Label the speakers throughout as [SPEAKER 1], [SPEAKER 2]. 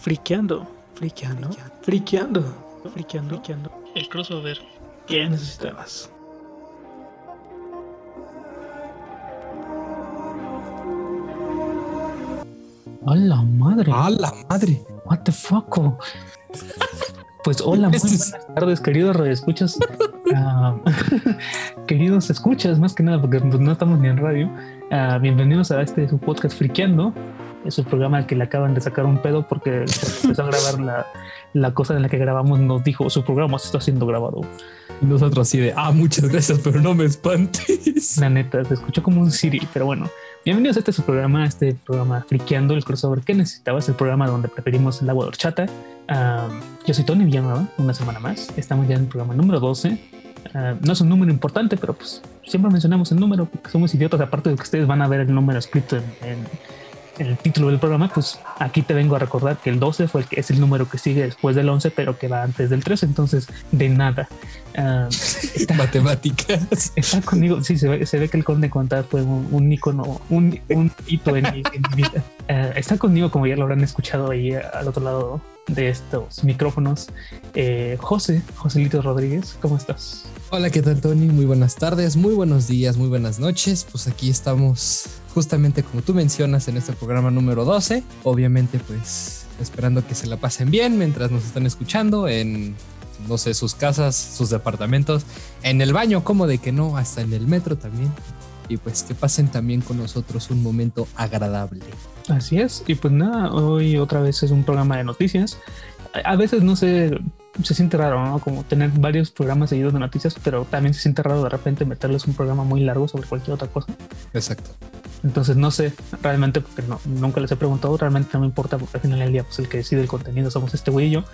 [SPEAKER 1] Friqueando, friqueando, friqueando, friqueando, friqueando. El crossover. ¿Qué necesitabas? ¡A la madre!
[SPEAKER 2] ¡A la madre!
[SPEAKER 1] What the fuck? Pues hola, muy buenas
[SPEAKER 2] es-
[SPEAKER 1] tardes, queridos radioescuchas. Ah, queridos escuchas, más que nada, porque pues, no estamos ni en radio. Ah, bienvenidos a este su podcast Friqueando. Es un programa al que le acaban de sacar un pedo porque empezó a grabar la, la cosa en la que grabamos. Nos dijo su programa se está siendo grabado.
[SPEAKER 2] Y nosotros así de, ah, muchas gracias, pero no me espantes.
[SPEAKER 1] La neta, se escuchó como un Siri, pero bueno. Bienvenidos a este su programa, este programa Friqueando, el crossover que necesitabas, el programa donde preferimos el agua de horchata. Ah, yo soy Tony Villanueva, una semana más. Estamos ya en el programa número 12. Ah, no es un número importante, pero pues siempre mencionamos el número porque somos idiotas. Aparte de que ustedes van a ver el número escrito en, en- en el título del programa, pues aquí te vengo a recordar que el 12 fue el que es el número que sigue después del 11, pero que va antes del 13. Entonces, de nada. Ah, está-
[SPEAKER 2] Matemáticas.
[SPEAKER 1] Está conmigo, sí, se ve, se ve que el conde contar fue un, un icono, un, un hito en mi, en mi vida. Eh, está conmigo, como ya lo habrán escuchado ahí al otro lado de estos micrófonos, eh, José, Joselito Rodríguez, ¿cómo estás?
[SPEAKER 2] Hola, ¿qué tal, Tony? Muy buenas tardes, muy buenos días, muy buenas noches. Pues aquí estamos, justamente como tú mencionas, en este programa número 12. Obviamente, pues esperando que se la pasen bien mientras nos están escuchando en, no sé, sus casas, sus departamentos, en el baño, como de que no, hasta en el metro también. Y pues que pasen también con nosotros un momento agradable.
[SPEAKER 1] Así es, y pues nada, hoy otra vez es un programa de noticias. A a veces no sé, se siente raro, ¿no? Como tener varios programas seguidos de noticias, pero también se siente raro de repente meterles un programa muy largo sobre cualquier otra cosa.
[SPEAKER 2] Exacto.
[SPEAKER 1] Entonces no sé realmente porque no, nunca les he preguntado, realmente no me importa porque al final del día pues el que decide el contenido somos este güey y yo,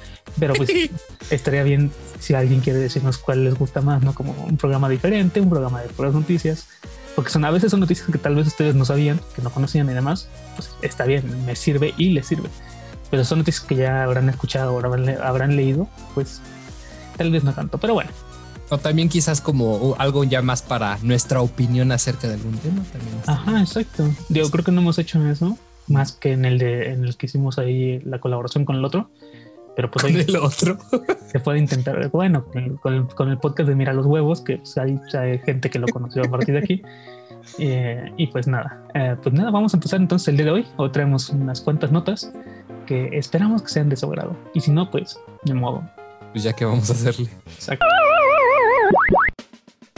[SPEAKER 1] pero pues estaría bien si alguien quiere decirnos cuál les gusta más, ¿no? Como un programa diferente, un programa de puras noticias, porque son a veces son noticias que tal vez ustedes no sabían, que no conocían y demás, pues está bien, me sirve y les sirve, pero son noticias que ya habrán escuchado o habrán, le- habrán leído, pues tal vez no tanto, pero bueno.
[SPEAKER 2] O también quizás como uh, algo ya más para nuestra opinión acerca de algún tema. También
[SPEAKER 1] Ajá, exacto. Digo, creo que no hemos hecho eso más que en el de en el que hicimos ahí la colaboración con el otro. Pero pues hoy
[SPEAKER 2] el otro.
[SPEAKER 1] se puede intentar, bueno, con el, con el- con el podcast de Mira los Huevos, que pues, hay, hay gente que lo conoció a partir de aquí. Eh, y pues nada, eh, pues nada, vamos a empezar entonces el día de hoy. Hoy traemos unas cuantas notas que esperamos que sean de su agrado. Y si no, pues de modo.
[SPEAKER 2] Pues ya que vamos a hacerle.
[SPEAKER 1] Exacto.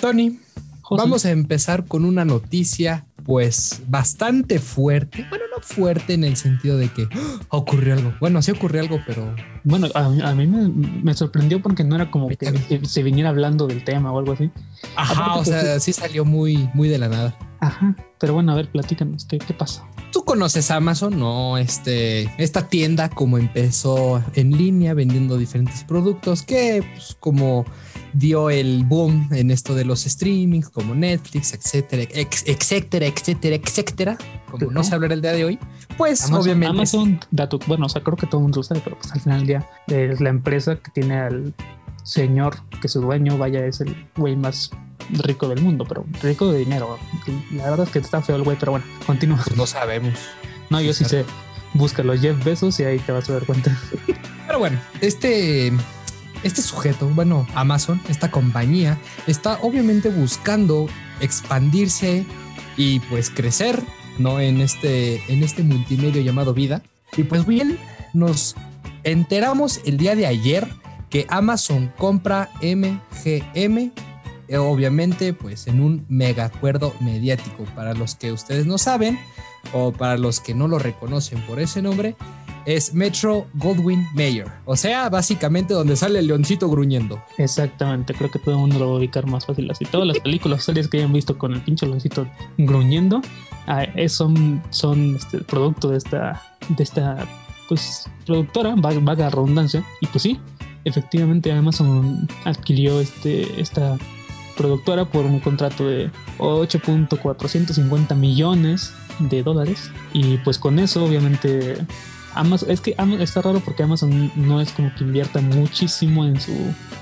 [SPEAKER 2] Tony,
[SPEAKER 1] José,
[SPEAKER 2] vamos a empezar con una noticia pues bastante fuerte. Bueno, no fuerte en el sentido de que ¡ah! ocurrió algo. Bueno, sí ocurrió algo, pero
[SPEAKER 1] Bueno, a, mí- a mí me, me sorprendió porque no era como que se- se viniera hablando del tema o algo así.
[SPEAKER 2] ajá, o sea, sí salió muy muy de la nada.
[SPEAKER 1] Ajá, pero bueno, a ver, platícanos, ¿qué, qué pasa?
[SPEAKER 2] Tú conoces Amazon, ¿no? Este, esta tienda como empezó en línea vendiendo diferentes productos que pues, como dio el boom en esto de los streamings como Netflix, etcétera, ex- etcétera, etcétera, etcétera, como no sé hablar el día de hoy, pues
[SPEAKER 1] Amazon,
[SPEAKER 2] obviamente
[SPEAKER 1] Amazon, dato, bueno, o sea, creo que todo el mundo lo sabe, pero pues al final del día es la empresa que tiene al señor, que su dueño, vaya, es el güey más rico del mundo, pero rico de dinero. La verdad es que está feo el güey, pero bueno, continúa.
[SPEAKER 2] pues no sabemos.
[SPEAKER 1] No, yo sí sé. Búscalo, Jeff Bezos, y ahí te vas a dar cuenta.
[SPEAKER 2] Pero bueno, este, este sujeto, bueno, Amazon, esta compañía, está obviamente buscando expandirse y pues crecer, ¿no? En este, en este multimedio llamado vida. Y pues bien, nos enteramos el día de ayer que Amazon compra MGM, eh, obviamente pues en un mega acuerdo mediático. Para los que ustedes no saben o para los que no lo reconocen por ese nombre, es Metro Goldwyn Mayer. O sea, básicamente donde sale el leoncito gruñendo.
[SPEAKER 1] Exactamente, creo que todo el mundo lo va a ubicar más fácil así. Todas las películas, series que hayan visto con el pinche loncito gruñendo, ah, son, son este, producto de esta, de esta pues, productora, va- vaga redundancia. Y pues sí, efectivamente Amazon adquirió este, esta productora por un contrato de 8.450 millones de dólares. Y pues con eso, obviamente, Amazon, es que Ama- está raro porque Amazon no es como que invierta muchísimo en su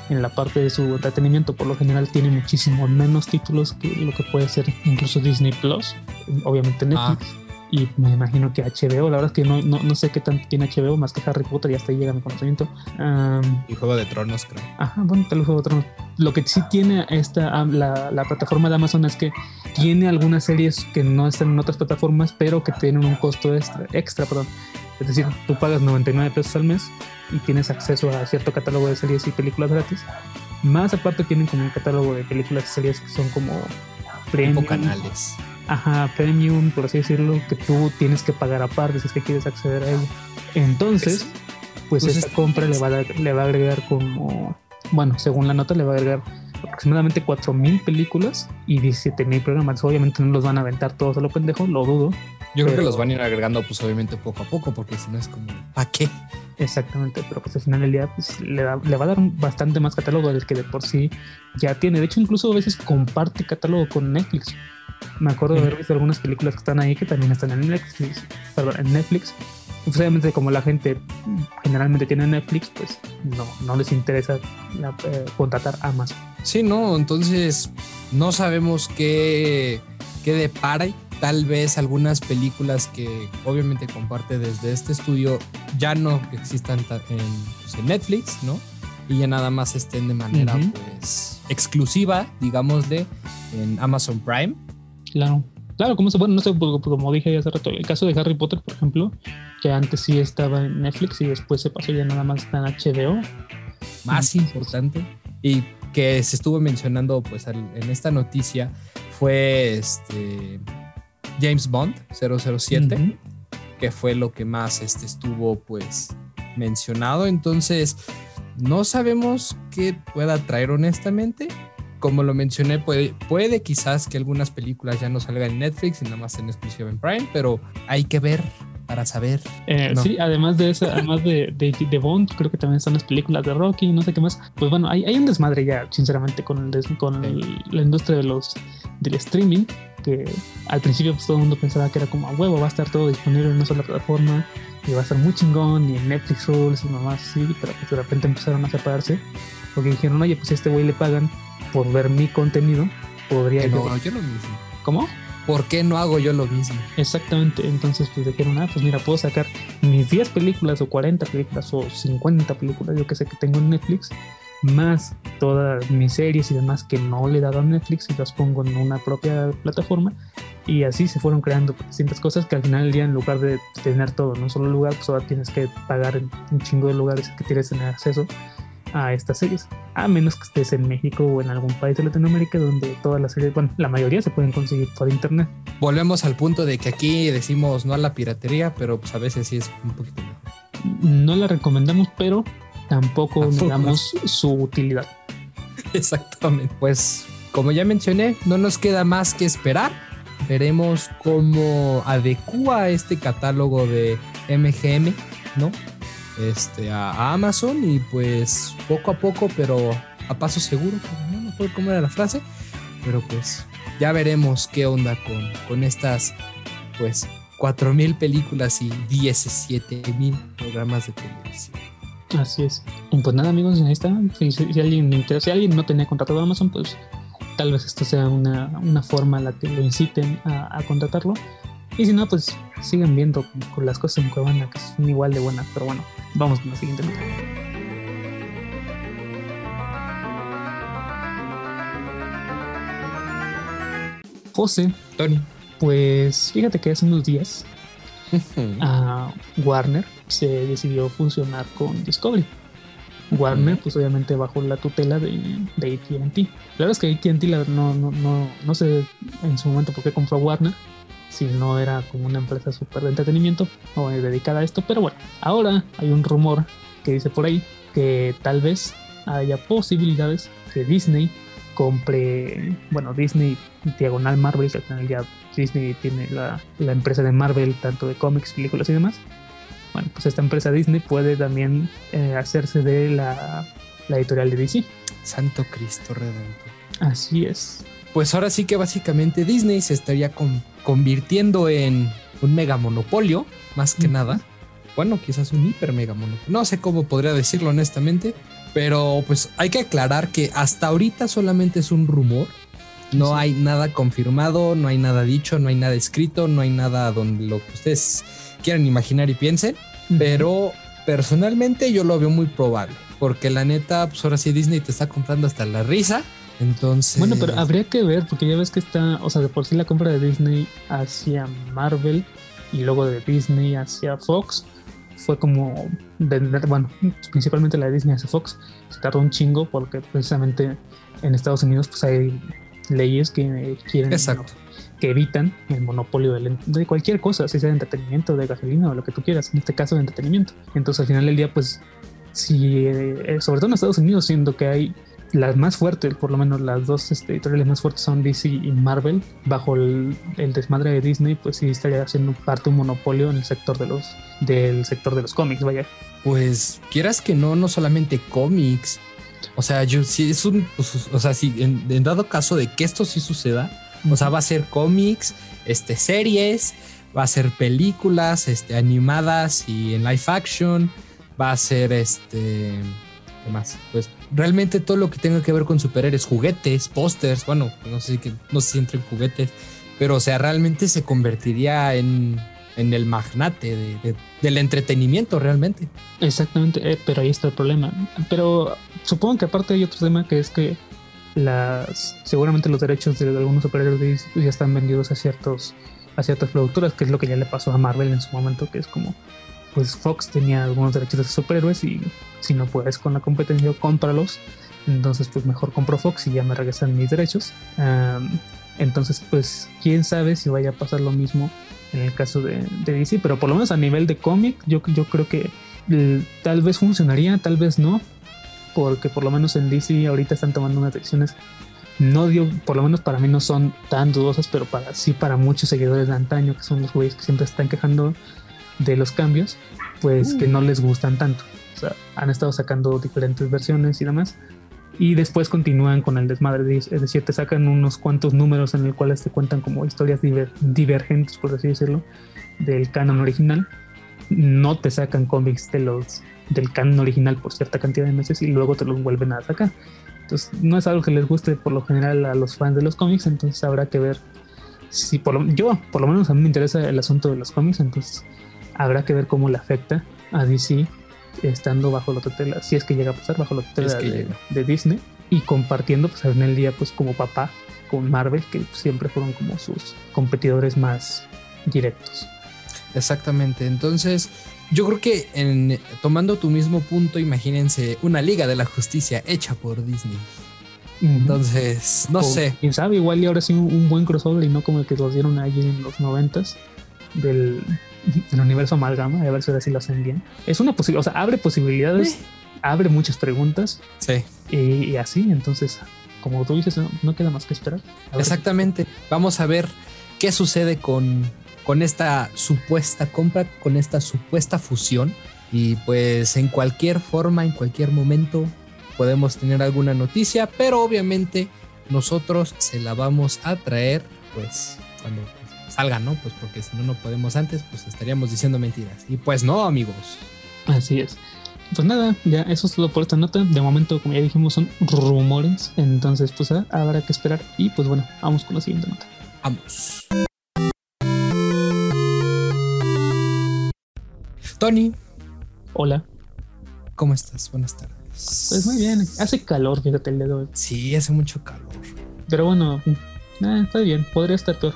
[SPEAKER 1] en la parte de su entretenimiento. Por lo general tiene muchísimo menos títulos que lo que puede ser incluso Disney Plus, obviamente Netflix. y me imagino que HBO, la verdad es que no, no, no sé qué tanto tiene HBO, más que Harry Potter, y hasta ahí llega mi conocimiento. Um,
[SPEAKER 2] y Juego de Tronos, creo.
[SPEAKER 1] Ajá, bueno, tal vez Juego de Tronos. Lo que sí tiene esta, la, la, plataforma de Amazon es que tiene algunas series que no están en otras plataformas, pero que tienen un costo extra, extra perdón. Es decir, tú pagas 99 pesos al mes y tienes acceso a cierto catálogo de series y películas gratis. Más aparte tienen como un catálogo de películas y series que son como
[SPEAKER 2] premium. canales
[SPEAKER 1] ajá, premium, por así decirlo, que tú tienes que pagar aparte si es que quieres acceder a ello. Entonces, pues, pues esta compra le va, a, le va a agregar como, bueno, según la nota, le va a agregar aproximadamente 4.000 películas y 17.000 programas. Obviamente no los van a aventar todos a lo pendejo, lo dudo.
[SPEAKER 2] Yo creo que los van a ir agregando, pues obviamente poco a poco, porque si no es como, ¿para qué?
[SPEAKER 1] Exactamente, pero pues al final del día pues, le, le va a dar bastante más catálogo del que de por sí ya tiene. De hecho, incluso a veces comparte catálogo con Netflix. Me acuerdo de haber visto algunas películas que están ahí que también están en Netflix. Perdón, en Netflix. Pues, obviamente como la gente generalmente tiene Netflix, pues no, no les interesa eh, contratar a más.
[SPEAKER 2] Sí, no, entonces no sabemos qué, qué depara. Tal vez algunas películas que obviamente comparte desde este estudio ya no existan en, pues, en Netflix, ¿no? Y ya nada más estén de manera pues exclusiva, digámosle, en Amazon Prime
[SPEAKER 1] Claro. Claro, como se bueno, no sé, pues, como dije hace rato, el caso de Harry Potter, por ejemplo, que antes sí estaba en Netflix y después se pasó ya nada más está en HBO.
[SPEAKER 2] Más importante y que se estuvo mencionando pues en esta noticia fue este James Bond 007, que fue lo que más este estuvo pues mencionado, entonces no sabemos qué pueda traer honestamente, como lo mencioné, puede, puede quizás que algunas películas ya no salgan en Netflix y nada más en exclusiva en Prime, pero hay que ver para saber.
[SPEAKER 1] Eh, sí, además de eso, además de, de, Bond, creo que también están las películas de Rocky no sé qué más. Pues bueno, hay, hay un desmadre ya, sinceramente, con, el, con la industria de los, del streaming, que al principio pues, todo el mundo pensaba que era como a huevo, va a estar todo disponible en una sola plataforma y va a estar muy chingón y en Netflix Rules y mamás sí, pero pues de repente empezaron a separarse porque dijeron, oye, pues a este güey le pagan por ver mi contenido, podría
[SPEAKER 2] no, yo... lo mismo.
[SPEAKER 1] ¿Cómo?
[SPEAKER 2] ¿Por qué no hago yo lo mismo?
[SPEAKER 1] Exactamente, entonces pues dijeron, ah, pues mira, puedo sacar mis 10 películas o 40 películas o 50 películas, yo que sé que tengo en Netflix, más todas mis series y demás que no le he dado a Netflix y las pongo en una propia plataforma y así se fueron creando distintas cosas que al final del día en lugar de tener todo en un solo lugar, pues ahora tienes que pagar en un chingo de lugares que quieres tener acceso a estas series, a menos que estés en México o en algún país de Latinoamérica donde todas las series, bueno, la mayoría se pueden conseguir por internet.
[SPEAKER 2] Volvemos al punto de que aquí decimos no a la piratería, pero pues a veces sí es un poquito.
[SPEAKER 1] No la recomendamos, pero tampoco negamos su utilidad.
[SPEAKER 2] Exactamente. Pues como ya mencioné, no nos queda más que esperar. Veremos cómo adecua este catálogo de MGM, ¿no? este, a, Amazon y pues poco a poco, pero a paso seguro, no me acuerdo cómo era la frase, pero pues ya veremos qué onda con, con estas pues 4.000 películas y 17.000 programas de televisión.
[SPEAKER 1] Así es. pues nada amigos, ahí está. Si, si, alguien interesa, si alguien no tenía contratado Amazon, pues tal vez esto sea una, una forma en la que lo inciten a, a contratarlo. Y si no, pues sigan viendo con las cosas en Cuevana, que son igual de buenas. Pero bueno, vamos con la siguiente nota. José,
[SPEAKER 2] Tony,
[SPEAKER 1] pues fíjate que hace unos días a Warner se decidió funcionar con Discovery. Warner, pues obviamente bajo la tutela de, de ATT. La verdad es que ATT no, no, no, no sé en su momento por qué compró Warner, si no era como una empresa súper de entretenimiento o dedicada a esto. Pero bueno, ahora hay un rumor que dice por ahí que tal vez haya posibilidades que Disney compre, bueno, Disney diagonal Marvel, que al final ya Disney tiene la, la, empresa de Marvel, tanto de cómics, películas y demás. Bueno, pues esta empresa Disney puede también eh, hacerse de la, la editorial de DC.
[SPEAKER 2] Santo Cristo Redentor.
[SPEAKER 1] Así es
[SPEAKER 2] pues ahora sí que básicamente Disney se estaría convirtiendo en un mega monopolio, más que nada. Bueno, quizás un hiper mega monopolio. No sé cómo podría decirlo honestamente, pero pues hay que aclarar que hasta ahorita solamente es un rumor. No hay nada confirmado, no hay nada dicho, no hay nada escrito, no hay nada donde lo que ustedes quieran imaginar y piensen. Pero personalmente yo lo veo muy probable. Porque la neta, pues ahora sí Disney te está comprando hasta la risa. Entonces.
[SPEAKER 1] Bueno, pero habría que ver, porque ya ves que está, o sea, de por sí la compra de Disney hacia Marvel y luego de Disney hacia Fox fue como vender, bueno, principalmente la de Disney hacia Fox, se tardó un chingo porque precisamente en Estados Unidos pues hay leyes que quieren
[SPEAKER 2] Exacto.
[SPEAKER 1] que evitan el monopolio de, de, cualquier cosa, si sea de entretenimiento, de gasolina o lo que tú quieras, en este caso de entretenimiento. Entonces al final del día pues si eh, sobre todo en Estados Unidos siendo que hay las más fuertes, por lo menos las dos este, editoriales más fuertes son DC y Marvel, bajo el, el, desmadre de Disney, pues sí estaría haciendo parte un monopolio en el sector de los del sector de los cómics, vaya.
[SPEAKER 2] Pues quieras que no, no solamente cómics. O sea, yo sí es un, pues, o sea, si en, dado caso de que esto sí suceda, o sea, va a ser cómics, este, series, va a ser películas, este, animadas y en live action, va a ser este, ¿qué más? Pues realmente todo lo que tenga que ver con superhéroes, juguetes, pósters, bueno, no sé si no sé si entre juguetes, pero o sea, realmente se convertiría en, en el magnate de, de, del entretenimiento realmente.
[SPEAKER 1] Exactamente, eh, pero ahí está el problema. Pero supongo que aparte hay otro tema que es que las seguramente los derechos de algunos superhéroes ya están vendidos a ciertos a ciertas productoras, que es lo que ya le pasó a Marvel en su momento, que es como pues Fox tenía algunos derechos de superhéroes y si no puedes con la competencia, cómpralos. Entonces, pues mejor compro Fox y ya me regresan mis derechos. Entonces, pues quién sabe si vaya a pasar lo mismo en el caso de, de DC, pero por lo menos a nivel de cómic, yo, yo creo que eh, tal vez funcionaría, tal vez no, porque por lo menos en DC ahorita están tomando unas decisiones. No dio, por lo menos para mí no son tan dudosas, pero para sí para muchos seguidores de antaño, que son los güeyes que siempre están quejando de los cambios, pues uh. que no les gustan tanto. O sea, han estado sacando diferentes versiones y demás. Y después continúan con el desmadre, es decir, te sacan unos cuantos números en los cuales te cuentan como historias diver divergentes, por así decirlo, del canon original. No te sacan cómics de los, del canon original por cierta cantidad de meses y luego te los vuelven a sacar. Entonces, no es algo que les guste por lo general a los fans de los cómics, entonces habrá que ver si por lo, yo, por lo menos a mí me interesa el asunto de los cómics, entonces habrá que ver cómo le afecta a DC estando bajo la tutela, si es que llega a pasar bajo la tutela es que de, de, Disney y compartiendo pues en el día pues como papá con Marvel que siempre fueron como sus competidores más directos.
[SPEAKER 2] Exactamente, entonces yo creo que en, tomando tu mismo punto, imagínense una Liga de la Justicia hecha por Disney. Entonces, no o, sé.
[SPEAKER 1] Quién sabe, igual y ahora sí un, un, buen crossover y no como el que los dieron allí en los noventas del, del universo amalgama, a ver si ahora sí lo hacen bien. Es una posibilidad, o sea, abre posibilidades, eh. abre muchas preguntas.
[SPEAKER 2] Sí.
[SPEAKER 1] Y, y, así, entonces, como tú dices, no, no queda más que esperar.
[SPEAKER 2] Exactamente. Vamos a ver qué sucede con, con esta supuesta compra, con esta supuesta fusión. Y pues en cualquier forma, en cualquier momento, podemos tener alguna noticia, pero obviamente nosotros se la vamos a traer pues cuando salga, ¿no? Pues porque si no, no podemos antes, pues estaríamos diciendo mentiras. Y pues no, amigos.
[SPEAKER 1] Así es. Pues nada, ya eso es todo por esta nota. De momento, como ya dijimos, son rumores. Entonces, pues habrá que esperar. Y pues bueno, vamos con la siguiente nota.
[SPEAKER 2] Vamos. Tony.
[SPEAKER 1] Hola.
[SPEAKER 2] ¿Cómo estás? Buenas tardes.
[SPEAKER 1] Pues muy bien. Hace calor, fíjate el dedo.
[SPEAKER 2] Sí, hace mucho calor.
[SPEAKER 1] Pero bueno, eh, está bien. Podría estar peor.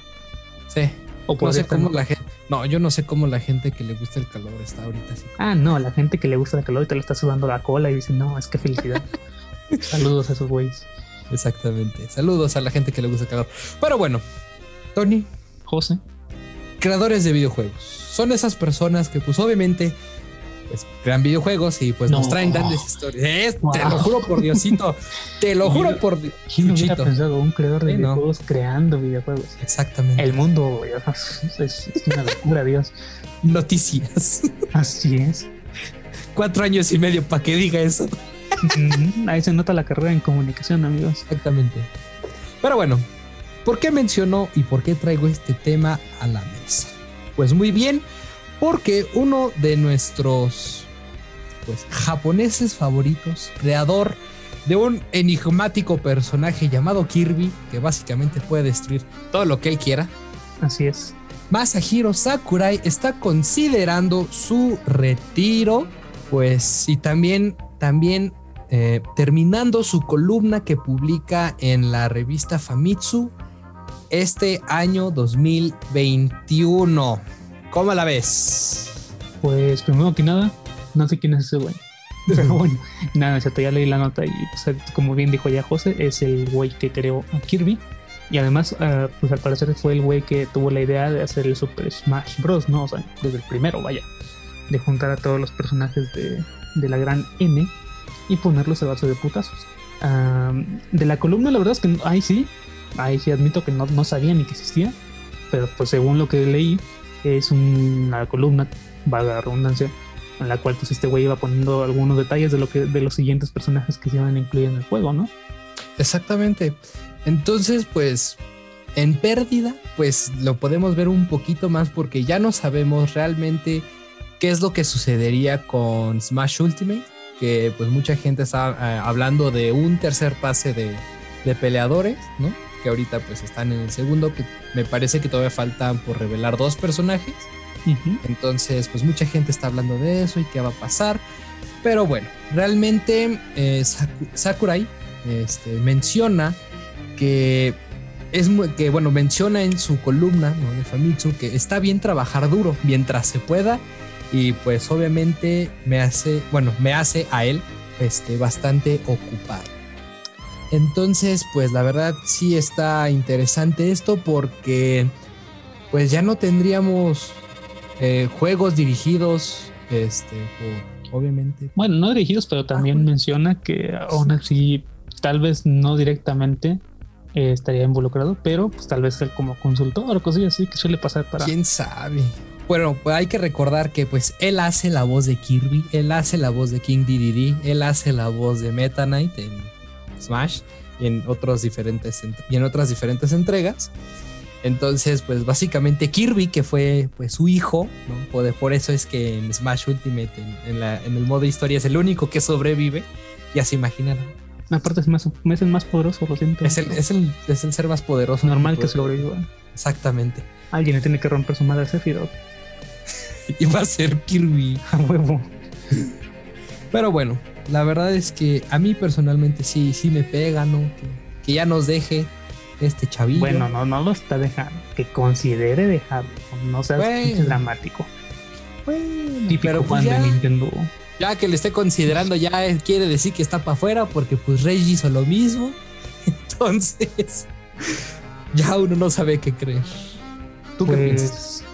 [SPEAKER 2] Sí. O no sé cómo la gente. No, yo no sé cómo la gente que le gusta el calor está ahorita así.
[SPEAKER 1] Ah, no, la gente que le gusta el calor y te lo está sudando la cola y dice, no, es que felicidad. Saludos a esos güeyes.
[SPEAKER 2] Exactamente. Saludos a la gente que le gusta el calor. Pero bueno, Tony.
[SPEAKER 1] José.
[SPEAKER 2] Creadores de videojuegos. Son esas personas que, pues, obviamente, pues, crean videojuegos y pues no. nos traen grandes historias. Wow. Te lo juro por Diosito. te lo juro por
[SPEAKER 1] ¿Quién no hubiera pensado un creador de sí, videojuegos no. creando videojuegos?
[SPEAKER 2] Exactamente.
[SPEAKER 1] El mundo es, es una locura, Dios.
[SPEAKER 2] Noticias.
[SPEAKER 1] Así es.
[SPEAKER 2] Cuatro años y medio para que diga eso.
[SPEAKER 1] Ahí se nota la carrera en comunicación, amigos.
[SPEAKER 2] Exactamente. Pero bueno, ¿por qué mencionó y por qué traigo este tema a la mesa? Pues muy bien, porque uno de nuestros pues, japoneses favoritos, creador de un enigmático personaje llamado Kirby, que básicamente puede destruir todo lo que él quiera.
[SPEAKER 1] Así es.
[SPEAKER 2] Masahiro Sakurai está considerando su retiro, pues, y también, también eh, terminando su columna que publica en la revista Famitsu este año 2021. ¿Cómo la ves?
[SPEAKER 1] Pues primero que nada, no sé quién es ese güey. Pero bueno, nada, ya leí la nota y pues, como bien dijo ya José, es el güey que creó a Kirby. Y además, ah, pues al parecer fue el güey que tuvo la idea de hacer el Super Smash Bros. ¿no? O sea, desde el primero, vaya. De juntar a todos los personajes de, de la gran N y ponerlos a base de putazos. de la columna, la verdad es que ahí sí, ahí sí admito que no, no sabía ni que existía. Pero pues según lo que leí, es una columna, vaga la redundancia, en la cual pues este güey iba poniendo algunos detalles de lo que de los siguientes personajes que se iban a incluir en el juego, ¿no?
[SPEAKER 2] Exactamente. Entonces, pues en pérdida, pues lo podemos ver un poquito más porque ya no sabemos realmente qué es lo que sucedería con Smash Ultimate, que pues mucha gente está eh, hablando de un tercer pase de, de peleadores, ¿no? Que ahorita pues están en el segundo, que me parece que todavía faltan por revelar dos personajes. Entonces, pues mucha gente está hablando de eso y qué va a pasar. Pero bueno, realmente eh, Sakurai este, menciona que es que bueno, menciona en su columna de Famitsu que está bien trabajar duro mientras se pueda y pues obviamente me hace, bueno, me hace a él este, bastante ocupado. Entonces, pues la verdad sí está interesante esto porque pues ya no tendríamos eh, juegos dirigidos, este, obviamente.
[SPEAKER 1] Bueno, no dirigidos, pero también menciona que aún así, tal vez no directamente eh, estaría involucrado, pero pues tal vez él como consultor o cosas así que suele pasar para.
[SPEAKER 2] Quién sabe. Bueno, pues hay que recordar que pues él hace la voz de Kirby, él hace la voz de King DDD, él hace la voz de Meta Knight en Smash y en otros diferentes y en otras diferentes entregas. Entonces, pues básicamente Kirby, que fue pues su hijo, ¿no? por, eso es que en Smash Ultimate, en, el modo historia, es el único que sobrevive. Ya se imaginan.
[SPEAKER 1] Aparte es, más, es el más poderoso, lo siento.
[SPEAKER 2] Es el, es el, es el ser más poderoso.
[SPEAKER 1] Normal que sobreviva.
[SPEAKER 2] Exactamente.
[SPEAKER 1] Alguien le tiene que romper su madre a Sephiroth.
[SPEAKER 2] y va a ser Kirby.
[SPEAKER 1] A huevo.
[SPEAKER 2] Pero bueno, la verdad es que a mí personalmente sí, sí me pega, ¿no? Que, que ya nos deje este chavillo.
[SPEAKER 1] Bueno, no, no lo está dejando. Que considere dejarlo. No seas dramático.
[SPEAKER 2] Bueno, Típico pues ya, de Nintendo. Ya que le esté considerando, ya quiere decir que está para afuera porque pues Reggie hizo lo mismo. Entonces, ya uno no sabe qué creer.
[SPEAKER 1] ¿Tú qué pues, piensas?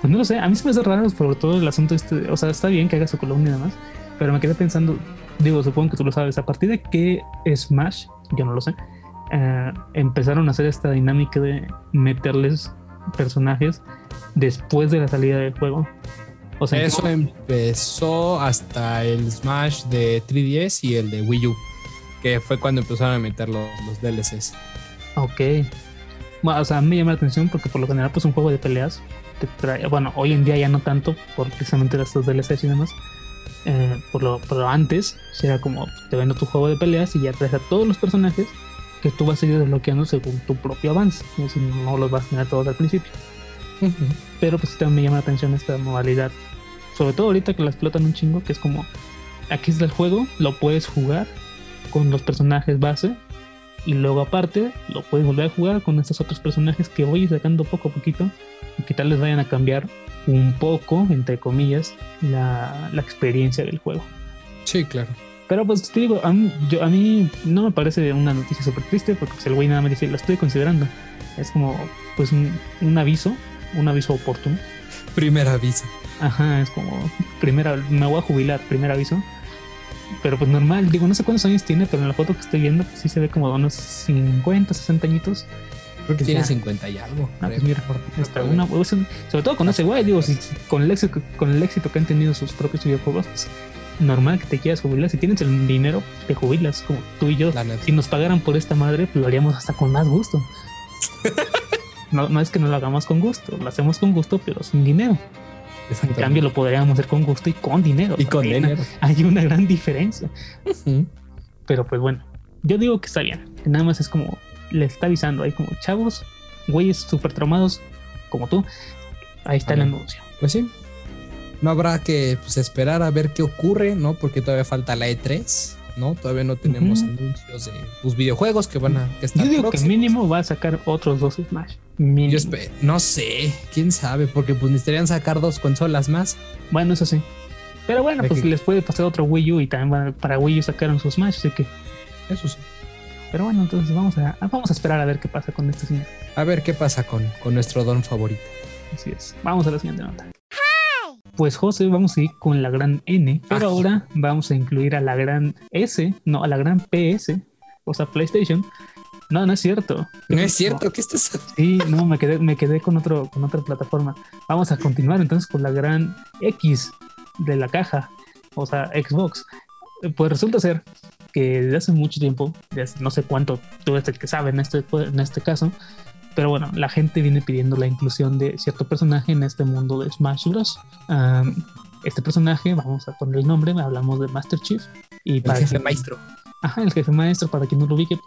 [SPEAKER 1] Pues no lo sé, a mí se me hace raro sobre todo el asunto este, o sea, está bien que haga su columna y demás, pero me quedé pensando, digo, supongo que tú lo sabes, a partir de qué Smash, yo no lo sé, eh, empezaron a hacer esta dinámica de meterles personajes después de la salida del juego.
[SPEAKER 2] O sea, eso empezó hasta el Smash de 3DS y el de Wii U, que fue cuando empezaron a meter los, los DLCs.
[SPEAKER 1] Ok. Bueno, o sea, me llama la atención porque por lo general, pues un juego de peleas te trae, bueno, hoy en día ya no tanto, por precisamente estos DLCs y demás. Eh, por lo, pero antes era como te vendo tu juego de peleas y ya traes a todos los personajes que tú vas a ir desbloqueando según tu propio avance. Es no los vas a tener todos al principio. Pero pues también me llama la atención esta modalidad. Sobre todo ahorita que la explotan un chingo, que es como, aquí está el juego, lo puedes jugar con los personajes base. Y luego aparte, lo puedes volver a jugar con estos otros personajes que voy sacando poco a poquito. Y que tal les vayan a cambiar un poco, entre comillas, la, la experiencia del juego.
[SPEAKER 2] Sí, claro.
[SPEAKER 1] Pero pues te digo, a mí, yo, a mí no me parece una noticia súper triste porque pues, el güey nada me dice, lo estoy considerando. Es como pues un, aviso, un aviso oportuno.
[SPEAKER 2] Primer aviso.
[SPEAKER 1] Ajá, es como, primera, me voy a jubilar, primer aviso. Pero pues normal, digo, no sé cuántos años tiene, pero en la foto que estoy viendo pues, sí se ve como unos 50, 60 añitos.
[SPEAKER 2] Creo que tiene 50 y algo.
[SPEAKER 1] Ah, pues mira, está una, sobre todo con ese güey, digo, si, con, el éxito, con el éxito que han tenido sus propios videojuegos, pues normal que te quieras jubilar. Si tienes el dinero, te jubilas, como tú y yo. Si nos pagaran por esta madre, pues lo haríamos hasta con más gusto. no, no es que no lo hagamos con gusto, lo hacemos con gusto, pero sin dinero. En cambio, lo podríamos hacer con gusto y con dinero.
[SPEAKER 2] Y con dinero.
[SPEAKER 1] Hay una gran diferencia. Pero pues bueno, yo digo que está bien. Que nada más es como, le está avisando ahí como chavos, güeyes súper traumados como tú. Ahí está el anuncio.
[SPEAKER 2] Pues sí. No habrá que pues, esperar a ver qué ocurre, ¿no? Porque todavía falta la E3, ¿no? Todavía no tenemos anuncios de los videojuegos que van a que están
[SPEAKER 1] Yo digo que mínimo va a sacar otros dos Smash. Mínimo.
[SPEAKER 2] Yo no sé, quién sabe, porque pues necesitarían sacar dos consolas más.
[SPEAKER 1] Bueno, eso sí. Pero bueno,
[SPEAKER 2] De
[SPEAKER 1] pues
[SPEAKER 2] que-
[SPEAKER 1] les puede pasar otro Wii U y también para Wii U sacaron sus Smash, así que.
[SPEAKER 2] Eso sí.
[SPEAKER 1] Pero bueno, entonces vamos a, vamos a esperar a ver qué pasa con este señor.
[SPEAKER 2] A ver qué pasa con, con nuestro don favorito.
[SPEAKER 1] Así es. Vamos a la siguiente nota. Pues José, vamos a ir con la gran N, pero
[SPEAKER 2] Ah.
[SPEAKER 1] ahora vamos a incluir a la gran S, no, a la gran PS, o sea, PlayStation. No, no es cierto.
[SPEAKER 2] No es cierto, ¿qué estás
[SPEAKER 1] Sí, no, me quedé, me quedé con otro, con otra plataforma. Vamos a continuar entonces con la gran X de la caja, o sea, Xbox. Pues resulta ser que desde hace mucho tiempo, desde no sé cuánto, tú eres el que sabe en este, en este caso, pero bueno, la gente viene pidiendo la inclusión de cierto personaje en este mundo de Smash Bros. Am, este personaje, vamos a poner el nombre, hablamos de Master Chief. Y
[SPEAKER 2] El
[SPEAKER 1] para
[SPEAKER 2] jefe
[SPEAKER 1] quien-
[SPEAKER 2] maestro.
[SPEAKER 1] Ajá, el jefe maestro, para quien no lo ubique.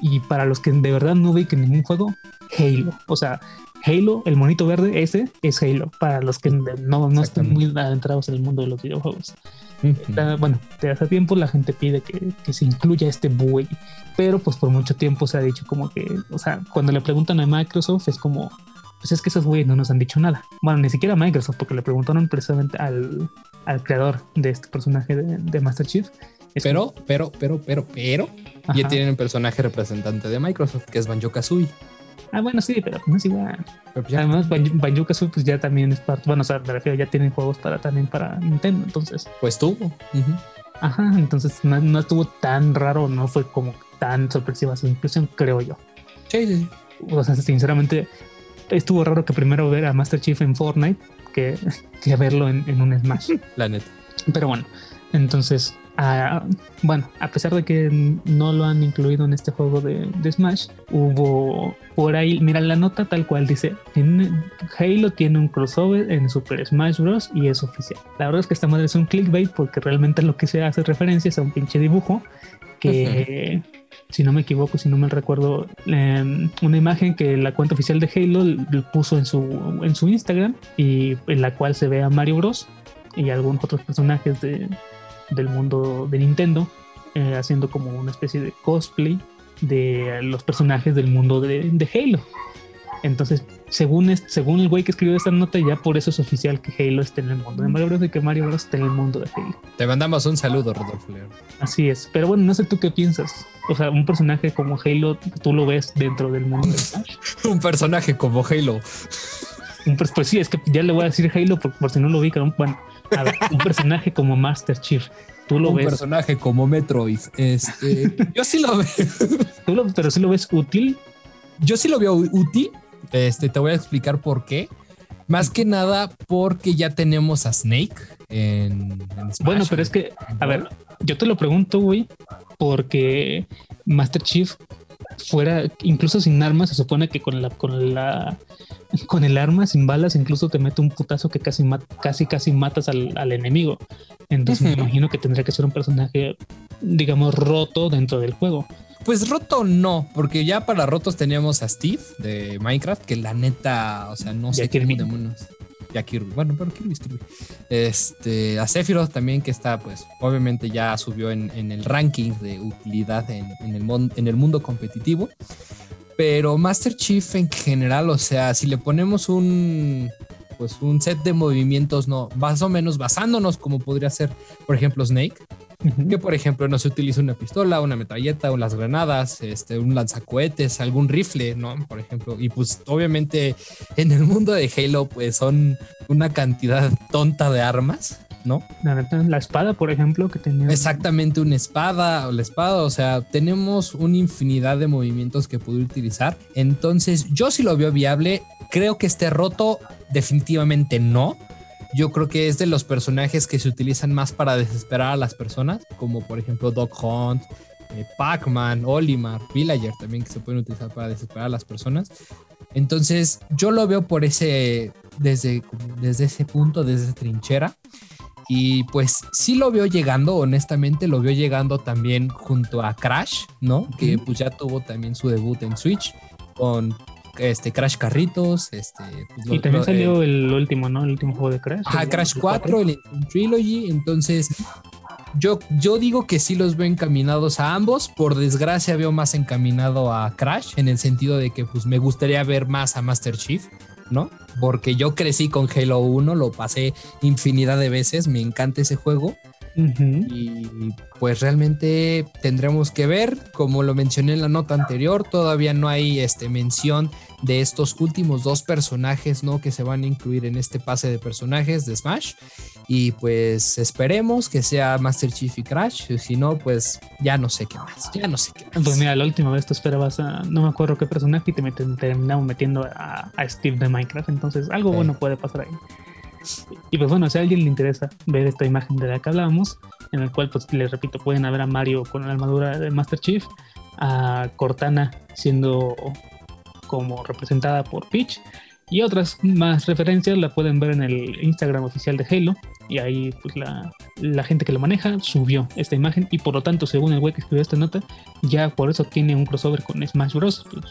[SPEAKER 1] Y para los que de verdad no ubiquen ningún juego, Halo. O sea, Halo, el monito verde, ese es Halo. Para los que no, no estén muy adentrados en el mundo de los videojuegos. Está- bueno, desde hace tiempo la gente pide que, que se incluya este buey. Pero pues por mucho tiempo se ha dicho como que, o sea, cuando le preguntan a Microsoft es como, pues es que esos güeyes no nos han dicho nada. Bueno, ni siquiera a Microsoft, porque le preguntaron precisamente al, al creador de este personaje de, de Master Chief. Es
[SPEAKER 2] Pero, pero, pero, pero, pero,
[SPEAKER 1] como,
[SPEAKER 2] ya tienen un personaje representante de Microsoft, que es Banjo Kazooie.
[SPEAKER 1] Ah, bueno, sí, pero no es igual.
[SPEAKER 2] Pero pues
[SPEAKER 1] Además, Banjo Kazooie, pues ya también es parte. Bueno, o sea, me refiero, ya tienen juegos para también para Nintendo. Entonces,
[SPEAKER 2] pues tuvo.
[SPEAKER 1] Ajá, entonces no, no estuvo tan raro, no fue como tan sorpresiva su inclusión, creo yo.
[SPEAKER 2] Sí, sí, sí.
[SPEAKER 1] O sea, sinceramente, estuvo raro que primero ver a Master Chief en Fortnite que, que verlo en, en un Smash.
[SPEAKER 2] La neta.
[SPEAKER 1] Pero bueno, entonces, bueno, a pesar de que no lo han incluido en este juego de, de Smash, hubo por ahí, mira la nota tal cual dice, Halo tiene un crossover en Super Smash Bros. y es oficial. La verdad es que esta madre es un clickbait porque realmente lo que se hace referencia es a un pinche dibujo que... Si no me equivoco, si no me recuerdo, eh, una imagen que la cuenta oficial de Halo puso en su, en su Instagram y en la cual se ve a Mario Bros y algunos otros personajes de, del mundo de Nintendo eh, haciendo como una especie de cosplay de los personajes del mundo de, de Halo. Entonces, según, es- según el güey que escribió esta nota, ya por eso es oficial que Halo esté en el mundo de Mario Bros. y que Mario Bros. esté en el mundo de Halo.
[SPEAKER 2] Te mandamos un saludo, Rodolfo León.
[SPEAKER 1] Así es. Pero bueno, no sé tú qué piensas. O sea, un personaje como Halo, tú lo ves dentro del mundo de Smash.
[SPEAKER 2] Un personaje como Halo.
[SPEAKER 1] Pers- pues sí, es que ya le voy a decir Halo por, por si no lo ubican. Bueno, a ver, un personaje como Master Chief. Tú lo
[SPEAKER 2] un
[SPEAKER 1] ves,
[SPEAKER 2] personaje como Metroid. Este, yo sí lo veo.
[SPEAKER 1] tú lo- pero sí lo ves útil
[SPEAKER 2] Yo sí lo veo útil. Este, te voy a explicar por qué. Más que nada porque ya tenemos a Snake en, en Smash.
[SPEAKER 1] Bueno, pero es que, a ver, yo te lo pregunto, güey, porque Master Chief fuera, incluso sin armas, se supone que con la, con la, con el arma, sin balas, incluso te mete un putazo que casi, casi, casi matas al, al enemigo. Entonces me imagino que tendría que ser un personaje, digamos, roto dentro del juego.
[SPEAKER 2] Pues roto no, porque ya para rotos teníamos a Steve de Minecraft, que la neta, o sea, no sé cómo demonios. Y a Kirby. Bueno, pero Kirby es Kirby. Este, a también, que está, pues, obviamente ya subió en, el ranking de utilidad en, el en el mundo competitivo. Pero Master Chief en general, o sea, si le ponemos un pues un set de movimientos, no, más o menos basándonos como podría ser, por ejemplo, Snake, que por ejemplo no se utiliza una pistola, una metralleta, unas granadas, este, un lanzacohetes, algún rifle, ¿no? Por ejemplo, y pues obviamente en el mundo de Halo pues son una cantidad tonta de armas, ¿no?
[SPEAKER 1] La espada, por ejemplo, que tenía.
[SPEAKER 2] Exactamente una espada o la espada, o sea, tenemos una infinidad de movimientos que puede utilizar. Entonces, yo sí lo veo viable. Creo que esté roto, definitivamente no. Yo creo que es de los personajes que se utilizan más para desesperar a las personas, como por ejemplo Doc Hunt, eh, Pac-Man, Olimar, Villager también que se pueden utilizar para desesperar a las personas. Entonces, yo lo veo por ese, desde, desde ese punto, desde esa trinchera. Y pues sí lo veo llegando, honestamente, lo veo llegando también junto a Crash, ¿no? Que pues ya tuvo también su debut en Switch con este Crash Carritos, este
[SPEAKER 1] pues, y también salió el, último, ¿no? El último juego de Crash.
[SPEAKER 2] Ajá, Crash 4, el Trilogy, entonces yo, yo digo que sí los veo encaminados a ambos. Por desgracia, veo más encaminado a Crash en el sentido de que pues me gustaría ver más a Master Chief, ¿no? Porque yo crecí con Halo 1, lo pasé infinidad de veces, me encanta ese juego. Y pues realmente tendremos que ver, como lo mencioné en la nota anterior, todavía no hay este, mención de estos últimos dos personajes, ¿no? Que se van a incluir en este pase de personajes de Smash. Y pues esperemos que sea Master Chief y Crash. Si no, pues ya no sé qué más. Ya no sé qué más.
[SPEAKER 1] Pues mira, la última vez tú esperabas a. No me acuerdo qué personaje y te, terminamos metiendo a, Steve de Minecraft. Entonces, algo bueno puede pasar ahí. Y pues bueno, si a alguien le interesa ver esta imagen de la que hablábamos, en el cual, pues les repito, pueden ver a Mario con la armadura de Master Chief, a Cortana siendo como representada por Peach y otras más referencias la pueden ver en el Instagram oficial de Halo. Y ahí pues la, gente que lo maneja subió esta imagen. Y por lo tanto, según el güey que escribió esta nota, ya por eso tiene un crossover con Smash Bros. Pues,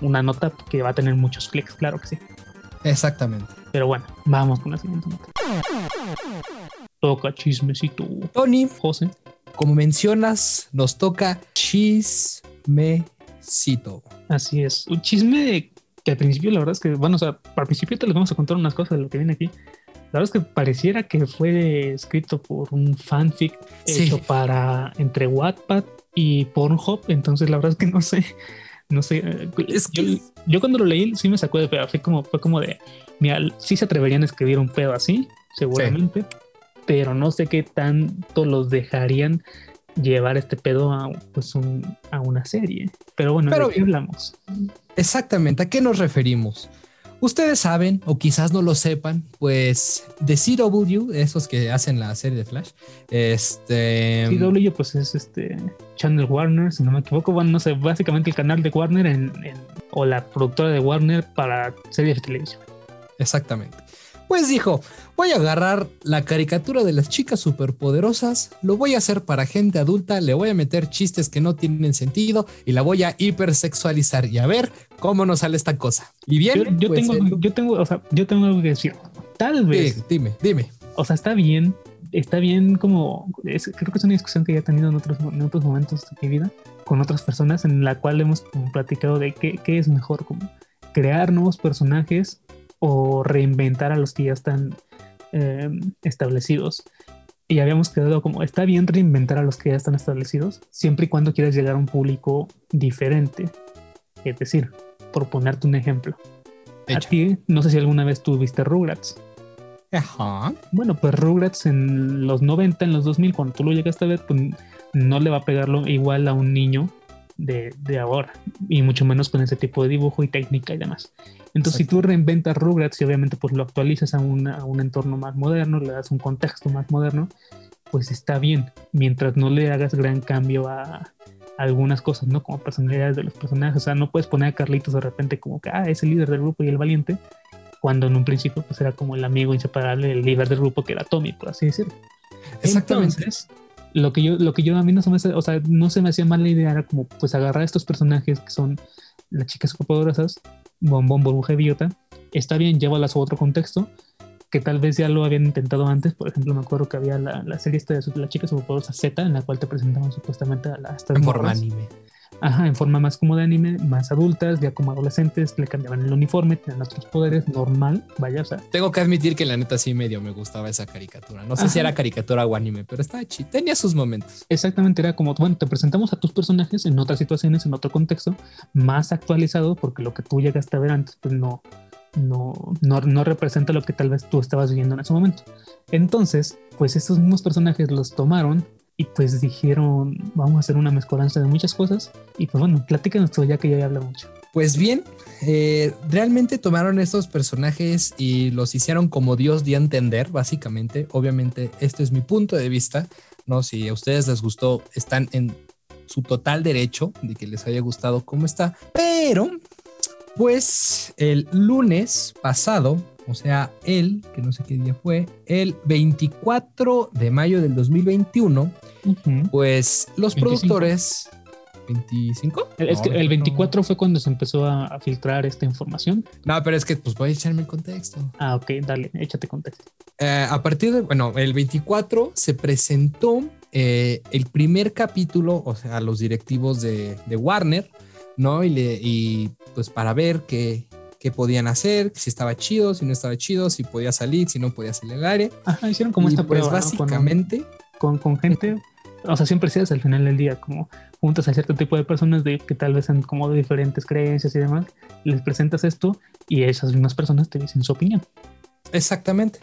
[SPEAKER 1] una nota que va a tener muchos clics, claro que sí.
[SPEAKER 2] Exactamente.
[SPEAKER 1] Pero bueno, vamos con la siguiente nota. Toca chismecito.
[SPEAKER 2] Tony, José, como mencionas, nos toca chismecito.
[SPEAKER 1] Así es. Un chisme al principio la verdad es que, bueno, o sea, al principio te les vamos a contar unas cosas de lo que viene aquí. La verdad es que pareciera que fue escrito por un fanfic hecho para entre Wattpad y Pornhub, entonces la verdad es que no sé, no sé. Eh, es yo, yo, cuando lo leí sí me sacó de pedo, fue como, fue como de, mira, sí se atreverían a escribir un pedo así, seguramente, pero no sé qué tanto los dejarían llevar este pedo a, pues a una serie. Pero bueno, ¿de qué hablamos?
[SPEAKER 2] Exactamente, ¿a qué nos referimos? Ustedes saben, o quizás no lo sepan, pues de CW, esos que hacen la serie de Flash, este...
[SPEAKER 1] CW pues es este Channel Warner, si no me equivoco, bueno, no sé, básicamente el canal de Warner en, o la productora de Warner para series de televisión.
[SPEAKER 2] Exactamente. Pues dijo, voy a agarrar la caricatura de las chicas superpoderosas, lo voy a hacer para gente adulta, le voy a meter chistes que no tienen sentido y la voy a hipersexualizar y a ver cómo nos sale esta cosa. Y bien,
[SPEAKER 1] yo, pues, tengo, yo tengo, o sea, yo tengo algo que decir. Tal vez.
[SPEAKER 2] dime, dime.
[SPEAKER 1] O sea, está bien, está bien como, creo que es una discusión que ya he tenido en otros, en otros momentos de mi vida con otras personas en la cual hemos platicado de qué, qué es mejor, como crear nuevos personajes o reinventar a los que ya están em, establecidos. Y habíamos quedado como, está bien reinventar a los que ya están establecidos, siempre y cuando quieras llegar a un público diferente. Es decir, por ponerte un ejemplo. A ti, no sé si alguna vez tuviste Rugrats.
[SPEAKER 2] Ajá.
[SPEAKER 1] Bueno, pues Rugrats en los 90, en los 2000, cuando tú lo llegaste a ver, pues no le va a pegarlo igual a un niño de, de, ahora, y mucho menos con ese tipo de dibujo y técnica y demás. Entonces, si tú reinventas Rugrats y obviamente pues lo actualizas a, a un entorno más moderno, le das un contexto más moderno, pues está bien, mientras no le hagas gran cambio a, algunas cosas, ¿no? Como personalidades de los personajes. O sea, no puedes poner a Carlitos de repente como que, ah, es el líder del grupo y el valiente, cuando en un principio pues era como el amigo inseparable, el líder del grupo que era Tommy, por así decirlo.
[SPEAKER 2] Exactamente.
[SPEAKER 1] Entonces, lo que yo, lo que yo a mí no se me o sea, no se me hacía mal la idea, era como pues agarrar estos personajes que son las chicas superpoderosas bombón, burbuja y está bien, llévalas a otro contexto, que tal vez ya lo habían intentado antes. Por ejemplo, me acuerdo que había la, la serie esta de la chica superpoderosa Z, en la cual te presentaban supuestamente a las
[SPEAKER 2] En forma anime.
[SPEAKER 1] Ajá, en forma más como de anime, más adultas, ya como adolescentes, le cambiaban el uniforme, tenían otros poderes, normal, vaya, o sea.
[SPEAKER 2] Tengo que admitir que la neta sí medio me gustaba esa caricatura. No sé si era caricatura o anime, pero estaba chido, tenía sus momentos.
[SPEAKER 1] Exactamente, era como, bueno, te presentamos a tus personajes en otras situaciones, en otro contexto, más actualizado, porque lo que tú llegaste a ver antes, pues no, no, no, no representa lo que tal vez tú estabas viviendo en ese momento. Entonces, pues estos mismos personajes los tomaron y pues dijeron, vamos a hacer una mezcolanza de muchas cosas. Y pues bueno, platícanos todo ya que ya habla mucho.
[SPEAKER 2] Pues bien, eh, realmente tomaron estos personajes y los hicieron como Dios dio entender, básicamente. Obviamente, este es mi punto de vista, ¿no? Si a ustedes les gustó, están en su total derecho de que les haya gustado cómo está. Pero, pues el lunes pasado, o sea, él, que no sé qué día fue, el 24 de mayo del 2021, pues los productores... ¿25?
[SPEAKER 1] El, es que el 24 fue cuando se empezó a, filtrar esta información.
[SPEAKER 2] No, pero es que pues voy a echarme el contexto.
[SPEAKER 1] Ah, ok, dale, échate contexto.
[SPEAKER 2] Eh, a partir de, bueno, el 24 se presentó eh, el primer capítulo, o sea, los directivos de, de Warner, ¿no? Y, le, y pues para ver qué, qué podían hacer, si estaba chido, si no estaba chido, si podía salir, si no podía salir al aire.
[SPEAKER 1] Ajá, hicieron como esta
[SPEAKER 2] pues
[SPEAKER 1] prueba.
[SPEAKER 2] básicamente.
[SPEAKER 1] Con, con, gente, o sea, siempre seas al final del día, como juntas a cierto tipo de personas de que tal vez sean como de diferentes creencias y demás, les presentas esto y esas mismas personas te dicen su opinión.
[SPEAKER 2] Exactamente.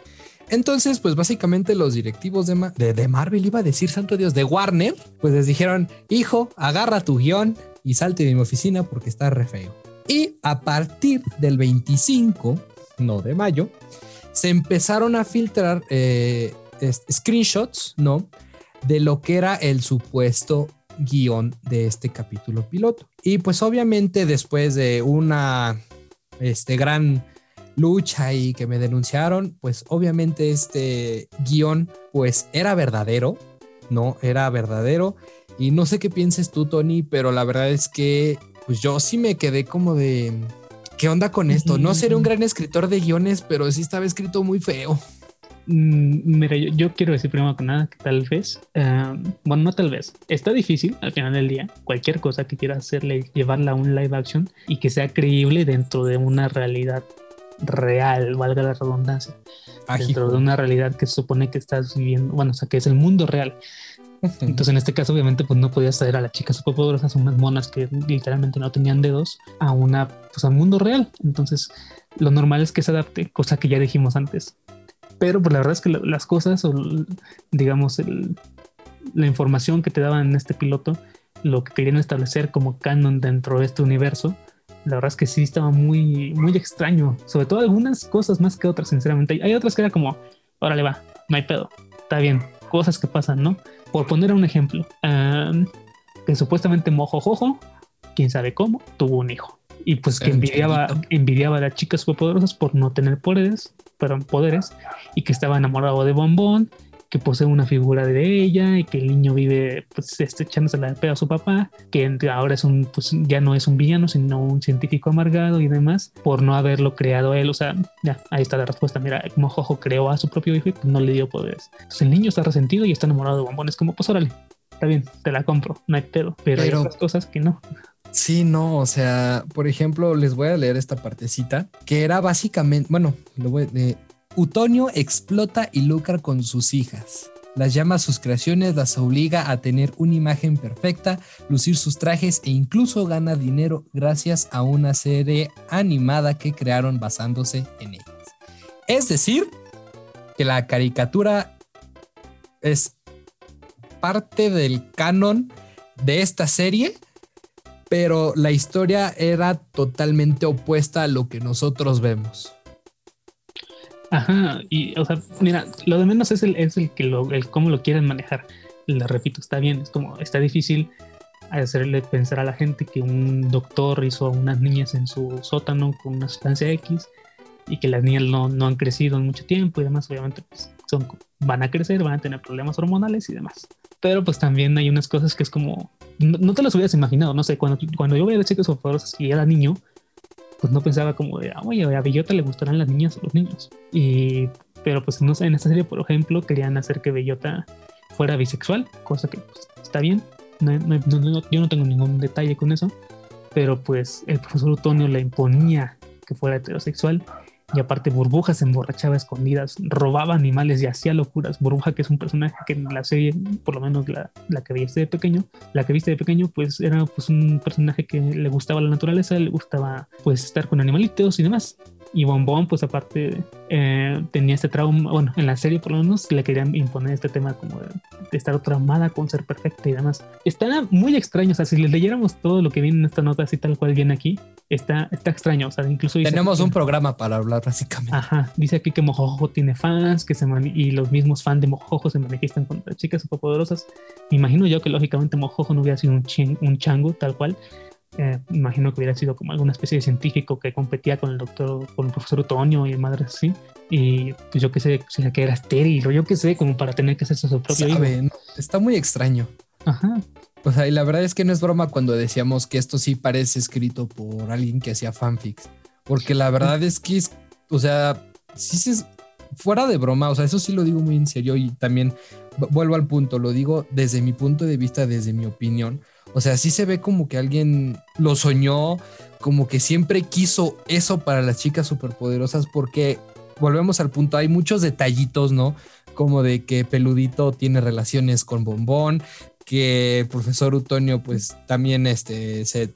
[SPEAKER 2] Entonces, pues básicamente los directivos de, de, de, Marvel, iba a decir, santo Dios, de Warner, pues les dijeron, hijo, agarra tu guion y salte de mi oficina porque está re feo. Y a partir del 25, no de mayo, se empezaron a filtrar eh, screenshots, ¿no? De lo que era el supuesto guion de este capítulo piloto. Y pues obviamente después de una este, gran lucha y que me denunciaron, pues obviamente este guion pues era verdadero, ¿no? Era verdadero. Y no sé qué pienses tú, Tony, pero la verdad es que pues yo sí me quedé como de, ¿qué onda con esto? No seré un gran escritor de guiones, pero sí estaba escrito muy feo.
[SPEAKER 1] Mm, mira, yo, quiero decir primero que nada que tal vez, em, bueno, no tal vez, está difícil al final del día, cualquier cosa que quieras hacerle, llevarla a un live action y que sea creíble dentro de una realidad real, valga la redundancia, dentro de una realidad que se supone que estás viviendo, bueno, o sea, que es el mundo real. Entonces, en este caso, obviamente, pues no podías traer a las chicas superpoderosas, unas monas que literalmente no tenían dedos, a una, pues al mundo real. Entonces, lo normal es que se adapte, cosa que ya dijimos antes. Pero pues la verdad es que las cosas, o digamos, la información que te daban en este piloto, lo que querían establecer como canon dentro de este universo, la verdad es que sí estaba muy, muy extraño. Sobre todo algunas cosas más que otras, sinceramente. Hay otras que era como, órale va, no hay pedo, está bien, cosas que pasan, ¿no? Por poner un ejemplo, que supuestamente Mojojojo, quién sabe cómo, tuvo un hijo. Y pues que envidiaba, envidiaba a las chicas superpoderosas por no tener poderes, pero poderes, y que estaba enamorado de Bombón, que posee una figura de ella y que el niño vive pues este, echándose la pedo a su papá, que ahora es un, pues ya no es un villano, sino un científico amargado y demás, por no haberlo creado él. O sea, ya, ahí está la respuesta. Mira, como Jojo creó a su propio hijo y no le dio poderes. Entonces el niño está resentido y está enamorado de bombones, como pues órale, está bien, te la compro, no hay pedo, pero, hay otras cosas que no.
[SPEAKER 2] Sí, no, o sea, por ejemplo, les voy a leer esta partecita que era básicamente, bueno, lo voy, de Utonio explota y lucra con sus hijas. Las llama a sus creaciones, las obliga a tener una imagen perfecta, lucir sus trajes e incluso gana dinero gracias a una serie animada que crearon basándose en ellas. Es decir, que la caricatura es parte del canon de esta serie, pero la historia era totalmente opuesta a lo que nosotros vemos.
[SPEAKER 1] Ajá, y o sea, mira, lo de menos es el, es el que lo, el cómo lo quieren manejar. Le repito, está bien, es como, está difícil hacerle pensar a la gente que un doctor hizo a unas niñas en su sótano con una sustancia X y que las niñas no, no han crecido en mucho tiempo y demás, obviamente pues, son, van a crecer, van a tener problemas hormonales y demás. Pero pues también hay unas cosas que es como, no, te las hubieras imaginado, no sé, cuando, cuando yo veía chicas superpoderosas y era niño, pues no pensaba como de, ah, oye, a Bellota le gustarán las niñas o los niños. Y, pero pues no sé, en esta serie, por ejemplo, querían hacer que Bellota fuera bisexual, cosa que pues, está bien. yo no tengo ningún detalle con eso, pero pues el profesor Utonio le imponía que fuera heterosexual y aparte Burbuja se emborrachaba escondidas, robaba animales y hacía locuras. Burbuja, que es un personaje que en la serie, por lo menos la, la, que viste de pequeño, la que viste de pequeño, pues era pues un personaje que le gustaba la naturaleza, le gustaba pues estar con animalitos y demás. Y Bombón, pues aparte, eh, tenía este trauma, bueno, en la serie por lo menos le querían imponer este tema como de, estar traumada con ser perfecta y demás. Está muy extraño, o sea, si le leyéramos todo lo que viene en esta nota así tal cual viene aquí, está, está extraño, o sea, incluso...
[SPEAKER 2] Tenemos un programa para hablar básicamente.
[SPEAKER 1] Ajá, dice aquí que Mojojo tiene fans, que se y los mismos fans de Mojojo se manifiestan contra chicas superpoderosas. Me imagino yo que lógicamente Mojojo no hubiera sido un, un chango tal cual, eh, imagino que hubiera sido como alguna especie de científico que competía con el doctor, con el profesor Otoño y madre así. Y pues yo qué sé, o sea, que era estéril o yo qué sé, como para tener que hacerse su propio hijo.
[SPEAKER 2] Sabe, ¿no? Está muy extraño.
[SPEAKER 1] Ajá.
[SPEAKER 2] O sea, y la verdad es que no es broma cuando decíamos que esto sí parece escrito por alguien que hacía fanfics. Porque la verdad es que es, o sea, sí se, fuera de broma, o sea, eso sí lo digo muy en serio y también vuelvo al punto, lo digo desde mi punto de vista, desde mi opinión. O sea, sí se ve como que alguien lo soñó, como que siempre quiso eso para las chicas superpoderosas, porque volvemos al punto, hay muchos detallitos, ¿no? Como de que Peludito tiene relaciones con Bombón, que el profesor Utonio, pues también este se.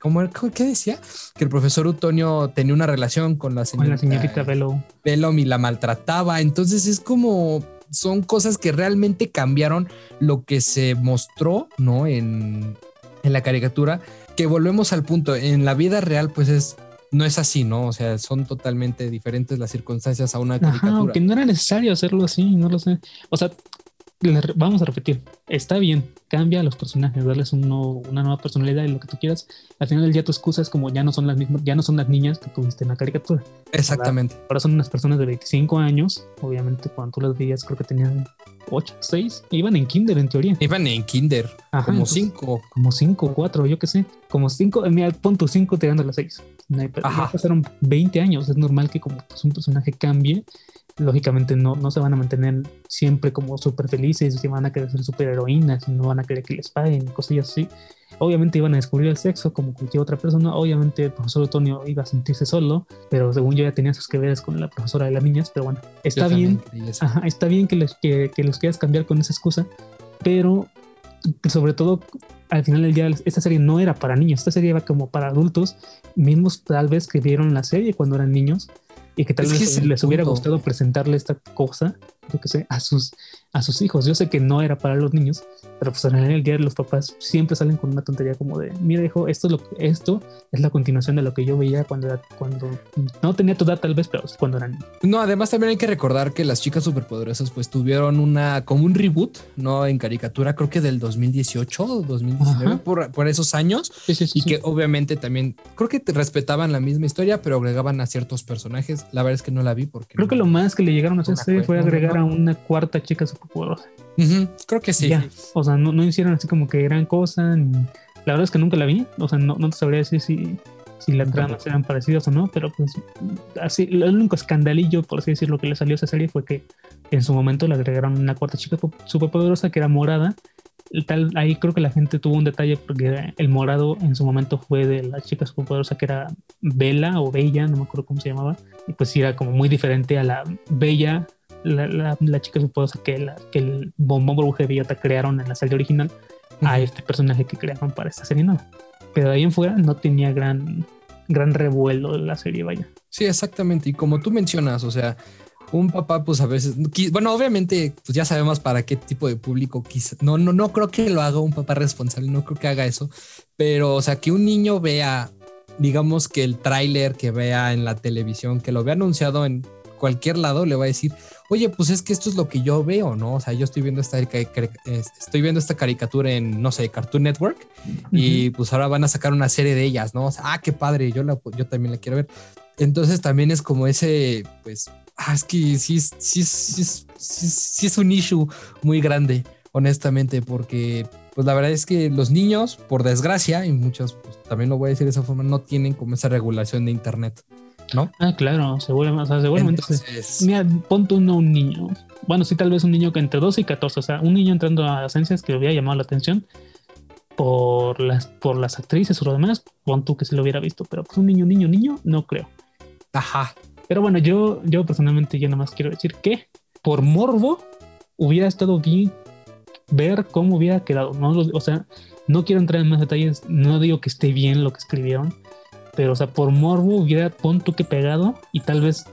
[SPEAKER 2] ¿Cómo? ¿Qué decía? Que el profesor Utonio tenía una relación con la
[SPEAKER 1] Con
[SPEAKER 2] señorita,
[SPEAKER 1] la señorita.
[SPEAKER 2] Bellamy y la maltrataba. Entonces es como son cosas que realmente cambiaron lo que se mostró, ¿no? En, en la caricatura. Que volvemos al punto. En la vida real, pues es no es así, ¿no? O sea, son totalmente diferentes las circunstancias a una
[SPEAKER 1] Ajá,
[SPEAKER 2] caricatura.
[SPEAKER 1] aunque no era necesario hacerlo así, no lo sé. O sea, vamos a repetir, está bien, cambia a los personajes, darles un nuevo- una nueva personalidad y lo que tú quieras. Al final del día tu excusa es como ya no son las mismas, ya no son las niñas que tuviste en la caricatura.
[SPEAKER 2] Exactamente.
[SPEAKER 1] Ahora son unas personas de 25 años, obviamente cuando tú las veías creo que tenían 8, 6, iban en kinder en teoría.
[SPEAKER 2] Iban en Kinder,
[SPEAKER 1] Ajá,
[SPEAKER 2] como
[SPEAKER 1] entonces,
[SPEAKER 2] cinco.
[SPEAKER 1] Como 5, 4, yo qué sé. Como 5, mira, pon tu 5 tirando a las 6.
[SPEAKER 2] Ajá.
[SPEAKER 1] Ya pasaron 20 años, es normal que como pues, un personaje cambie. Lógicamente no, no se van a mantener siempre como súper felices y van a querer ser súper heroínas y no van a querer que les paguen, cosillas así. Obviamente iban a descubrir el sexo como cualquier otra persona. Obviamente el profesor Antonio iba a sentirse solo, pero según yo ya tenía sus que veres con la profesora de las niñas. Pero bueno, está
[SPEAKER 2] Yo
[SPEAKER 1] bien. Ajá, está bien que los, que, que los quieras cambiar con esa excusa, pero sobre todo al final del día esta serie no era para niños, esta serie era como para adultos, mismos tal vez que vieron la serie cuando eran niños y que tal
[SPEAKER 2] Es que
[SPEAKER 1] vez
[SPEAKER 2] el
[SPEAKER 1] les hubiera gustado presentarle esta cosa, yo que sé, a sus, a sus hijos. Yo sé que no era para los niños, pero pues final del día los papás siempre salen con una tontería como de, mira hijo, esto es, lo, esto es la continuación de lo que yo veía cuando, era, cuando no tenía tu edad tal vez, pero cuando era niño.
[SPEAKER 2] No, además también hay que recordar que las chicas superpoderosas pues tuvieron una como un reboot, ¿no? En caricatura, creo que del 2018 o 2019,
[SPEAKER 1] Ajá.
[SPEAKER 2] por, por esos años.
[SPEAKER 1] Sí, sí, sí,
[SPEAKER 2] Y que obviamente también, creo que te respetaban la misma historia, pero agregaban a ciertos personajes. La verdad es que no la vi porque...
[SPEAKER 1] Creo que lo más que le llegaron a hacer
[SPEAKER 2] No
[SPEAKER 1] fue agregar una cuarta chica superpoderosa.
[SPEAKER 2] Ujú, creo que sí.
[SPEAKER 1] Ya. O sea, no, no hicieron así como que gran cosa. ni- La verdad es que nunca la vi. O sea, no, no te sabría decir si, si las tramas eran parecidas o no. Pero pues, así, el único escandalillo, por así decirlo, que le salió a esa serie fue que en su momento le agregaron una cuarta chica po- superpoderosa que era morada. Tal, ahí creo que la gente tuvo un detalle porque el morado en su momento fue de la chica superpoderosa que era Bella o Bella, no me acuerdo cómo se llamaba. Y pues era como muy diferente a la Bella la, la, la chica superpoderosa que, la, que el bombón burbuja de bellota crearon en la serie original a este personaje que crearon para esta serie nueva. Pero de ahí en fuera no tenía gran, gran revuelo la serie, vaya.
[SPEAKER 2] Sí, exactamente. Y como tú mencionas, o sea, un papá, pues a veces, bueno, obviamente, pues ya sabemos para qué tipo de público quizá. No, no, no creo que lo haga un papá responsable, no creo que haga eso. Pero, o sea, que un niño vea, digamos que el tráiler que vea en la televisión, que lo vea anunciado en cualquier lado, le va a decir, oye, pues es que esto es lo que yo veo, ¿no? O sea, yo estoy viendo esta, estoy viendo esta caricatura en, no sé, Cartoon Network y pues ahora van a sacar una serie de ellas, ¿no? O sea, ah, qué padre, yo, la, yo también la quiero ver. Entonces también es como ese, pues, ah, es que sí, sí, sí, sí es un issue muy grande, honestamente, porque pues la verdad es que los niños, por desgracia, y muchos, pues, también lo voy a decir de esa forma, no tienen como esa regulación de Internet, ¿no?
[SPEAKER 1] Ah, claro, seguramente. O sea, seguramente.
[SPEAKER 2] Entonces,
[SPEAKER 1] Mira, ponte uno un niño. Bueno, sí, tal vez un niño que entre 12 y 14, o sea, un niño entrando a ciencias que le hubiera llamado la atención por las, por las actrices o lo demás, pon tú que se lo hubiera visto, pero pues un niño, niño, niño, no creo.
[SPEAKER 2] ajá,
[SPEAKER 1] Pero bueno, yo, yo personalmente yo nada más quiero decir que por morbo hubiera estado bien ver cómo hubiera quedado. ¿no? O sea, no quiero entrar en más detalles, no digo que esté bien lo que escribieron, pero o sea, por morbo hubiera pon tú que pegado y tal vez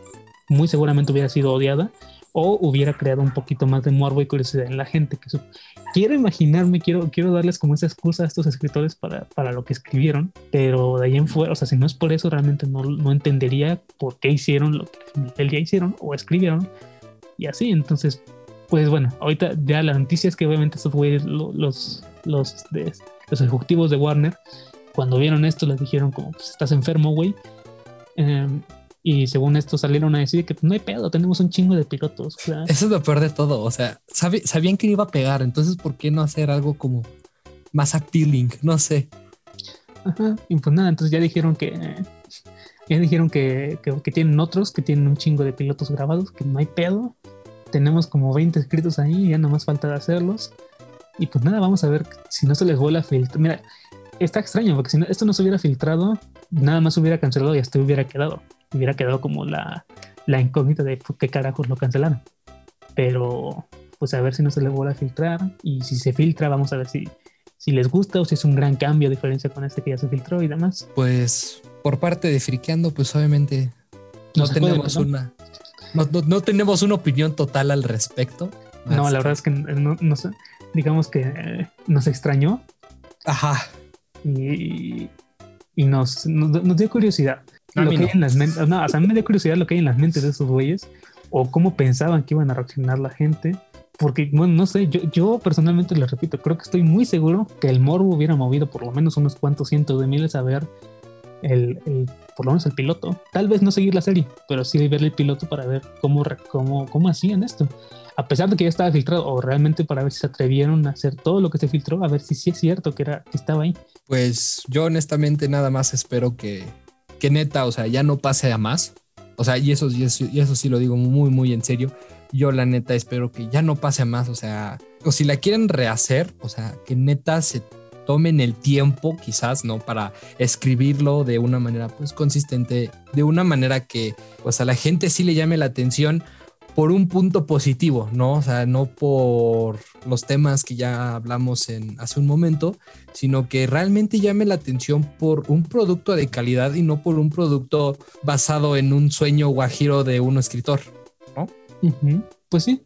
[SPEAKER 1] muy seguramente hubiera sido odiada o hubiera creado un poquito más de morbo y curiosidad en la gente. Que Quiero imaginarme, quiero, quiero darles como esa excusa a estos escritores para, para lo que escribieron, pero de ahí en fuera, o sea, si no es por eso, realmente no, no entendería por qué hicieron lo que el día hicieron o escribieron y así. Entonces, pues bueno, ahorita ya la noticia es que obviamente estos güeyes, lo- los, los, de- los ejecutivos de Warner, cuando vieron esto les dijeron como, pues estás enfermo, güey. Em, y según esto salieron a decir que pues, no hay pedo, tenemos un chingo de pilotos.
[SPEAKER 2] Eso es lo peor de todo. O sea, sabían que iba a pegar, entonces ¿por qué no hacer algo como más appealing? No sé.
[SPEAKER 1] Ajá, y pues nada, entonces ya dijeron que ya dijeron que, que, tienen otros, que tienen un chingo de pilotos grabados, que no hay pedo. Tenemos como 20 escritos ahí, ya no más falta de hacerlos. Y pues nada, vamos a ver si no se les vuela a filtrar. Mira, está extraño, porque si esto no se hubiera filtrado, nada más hubiera cancelado y hasta hubiera quedado. Hubiera quedado como la, la incógnita de qué carajos lo cancelaron. Pero, pues a ver si no se les vuelve a filtrar. Y si se filtra, vamos a ver si, si les gusta o si es un gran cambio a diferencia con este que ya se filtró y demás.
[SPEAKER 2] Pues por parte de Friqueando, pues obviamente no, tenemos una. No, tenemos una opinión total al respecto.
[SPEAKER 1] No, la verdad es que no, digamos que eh, nos extrañó.
[SPEAKER 2] Ajá.
[SPEAKER 1] Y, y nos, nos, dio curiosidad. lo que hay en las mentes, no, o sea, a mí me dio curiosidad lo que hay en las mentes de esos güeyes o cómo pensaban que iban a reaccionar la gente. Porque, bueno, no sé, yo, yo personalmente les repito, creo que estoy muy seguro que el morbo hubiera movido por lo menos unos cuantos cientos de miles a ver el, el, por lo menos el piloto. Tal vez no seguir la serie, pero sí ver el piloto para ver cómo, cómo, cómo hacían esto. A pesar de que ya estaba filtrado, o realmente para ver si se atrevieron a hacer todo lo que se filtró, a ver si sí es cierto que, era, que estaba ahí.
[SPEAKER 2] Pues yo honestamente nada más espero que, que neta, o sea, ya no pase a más. O sea, y eso, y eso, y eso sí lo digo muy, muy en serio. Yo la neta espero que ya no pase a más. O sea, o si la quieren rehacer, o sea, que neta se tomen el tiempo quizás, ¿no? Para escribirlo de una manera pues consistente, de una manera que pues a la gente sí le llame la atención por un punto positivo, ¿no? O sea, no por los temas que ya hablamos en hace un momento, sino que realmente llame la atención por un producto de calidad y no por un producto basado en un sueño guajiro de un escritor, ¿no?
[SPEAKER 1] Pues sí,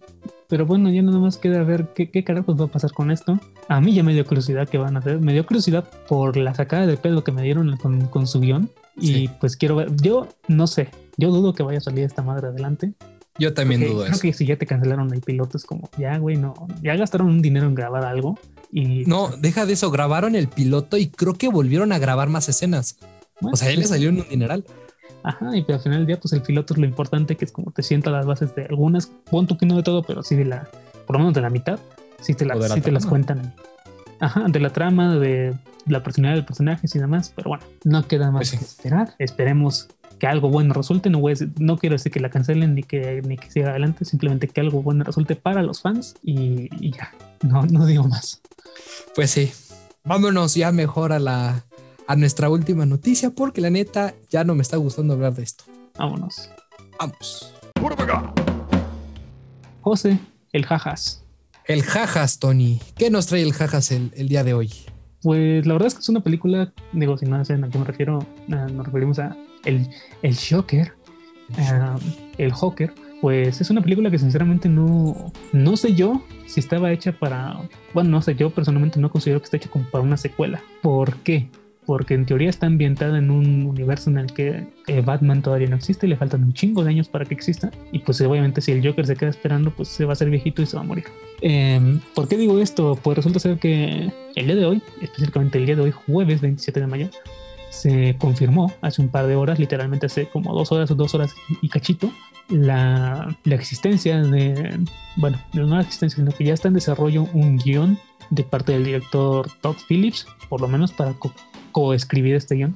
[SPEAKER 1] pero bueno, ya nada más queda ver qué, qué carajos va a pasar con esto. A mí ya me dio curiosidad qué van a hacer. Me dio curiosidad por la sacada de pedo que me dieron con, con su guion. Y pues quiero ver. Yo no sé. Yo dudo que vaya a salir esta madre adelante.
[SPEAKER 2] Yo también dudo
[SPEAKER 1] creo que si ya te cancelaron el piloto es como, ya, güey, no. Ya gastaron un dinero en grabar algo. Y.
[SPEAKER 2] No, deja de eso. Grabaron el piloto y creo que volvieron a grabar más escenas. o sea, él le salió en un dineral.
[SPEAKER 1] Ajá, y al final del día, pues el piloto es lo importante, que es como te sienta las bases de algunas, pon que no de todo, pero sí de la, por lo menos de la mitad, sí te, te las cuentan. Ajá, de la trama, de la personalidad de los personajes y demás, pero bueno, no queda más pues que esperar. Esperemos que algo bueno resulte. No, voy no quiero decir que la cancelen ni que, ni que siga adelante, simplemente que algo bueno resulte para los fans y, y ya, no, no digo más.
[SPEAKER 2] Pues sí, vámonos ya mejor a la a nuestra última noticia porque la neta ya no me está gustando hablar de esto.
[SPEAKER 1] Vámonos.
[SPEAKER 2] Vamos.
[SPEAKER 1] José, el jajas.
[SPEAKER 2] El jajas, Tony. ¿Qué nos trae el jajas el, día de hoy?
[SPEAKER 1] Pues la verdad es que es una película, digo, si no saben a qué me refiero, nos referimos a el, el Shocker, el Joker. Pues es una película que sinceramente no, no sé yo si estaba hecha para, bueno, no sé, yo personalmente no considero que esté hecha como para una secuela. ¿Por qué? porque en teoría está ambientada en un universo en el que eh, Batman todavía no existe, le faltan un chingo de años para que exista, y pues obviamente si el Joker se queda esperando, pues se va a hacer viejito y se va a morir. Em, ¿Por qué digo esto? Pues resulta ser que el día de hoy, específicamente el día de hoy, jueves 27 de mayo, se confirmó hace un par de horas, literalmente hace como dos horas o dos horas y cachito, la, la existencia de, bueno, no la existencia, sino que ya está en desarrollo un guion de parte del director Todd Phillips, por lo menos para coescribir este guion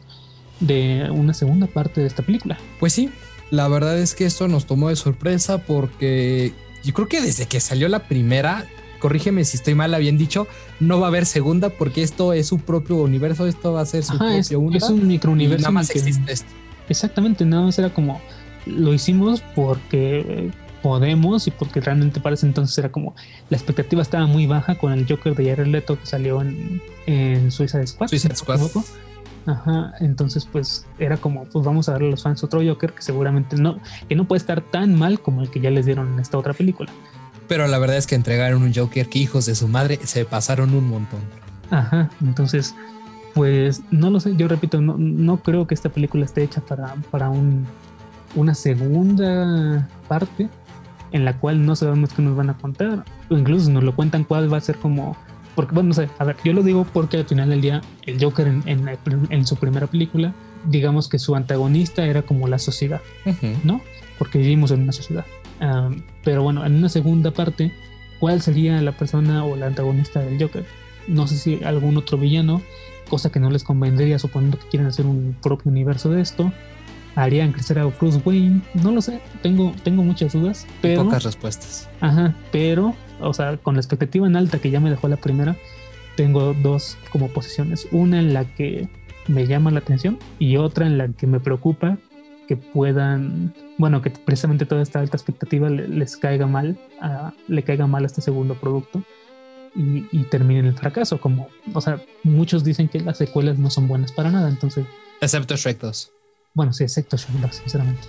[SPEAKER 1] de una segunda parte de esta película.
[SPEAKER 2] Pues sí, la verdad es que esto nos tomó de sorpresa porque yo creo que desde que salió la primera, corrígeme si estoy mal, habían dicho, no va a haber segunda porque esto es su propio universo, esto va a ser su propio
[SPEAKER 1] es, es un microuniverso.
[SPEAKER 2] Nada más existe esto.
[SPEAKER 1] Exactamente, nada más era como lo hicimos porque podemos y porque realmente parece entonces era como la expectativa estaba muy baja con el Joker de Jared Leto que salió en, en Suiza Squad.
[SPEAKER 2] Suiza Squad.
[SPEAKER 1] Ajá, entonces pues era como pues vamos a darle a los fans otro Joker que seguramente no que no puede estar tan mal como el que ya les dieron en esta otra película.
[SPEAKER 2] Pero la verdad es que entregaron un Joker que hijos de su madre se pasaron un montón.
[SPEAKER 1] Ajá, entonces pues no lo sé, yo repito, no, no creo que esta película esté hecha para, para un, una segunda parte en la cual no sabemos qué nos van a contar, o incluso nos lo cuentan cuál va a ser como Porque, bueno, no sé, a ver, yo lo digo porque al final del día, el Joker en, en, en su primera película, digamos que su antagonista era como la sociedad, ¿no? Porque vivimos en una sociedad. Pero bueno, en una segunda parte, ¿cuál sería la persona o la antagonista del Joker? No sé si algún otro villano, cosa que no les convendría suponiendo que quieren hacer un propio universo de esto. Harían crecer a Bruce Wayne, no lo sé, tengo, tengo muchas dudas, pero...
[SPEAKER 2] pocas respuestas.
[SPEAKER 1] Ajá, pero, o sea, con la expectativa en alta que ya me dejó la primera, tengo dos como posiciones. Una en la que me llama la atención y otra en la que me preocupa que puedan, bueno, que precisamente toda esta alta expectativa les caiga mal, le caiga mal a este segundo producto y, y termine en el fracaso. Como, o sea, muchos dicen que las secuelas no son buenas para nada, entonces.
[SPEAKER 2] Excepto Shrek 2.
[SPEAKER 1] Bueno, sí, excepto Shrek 2, sinceramente.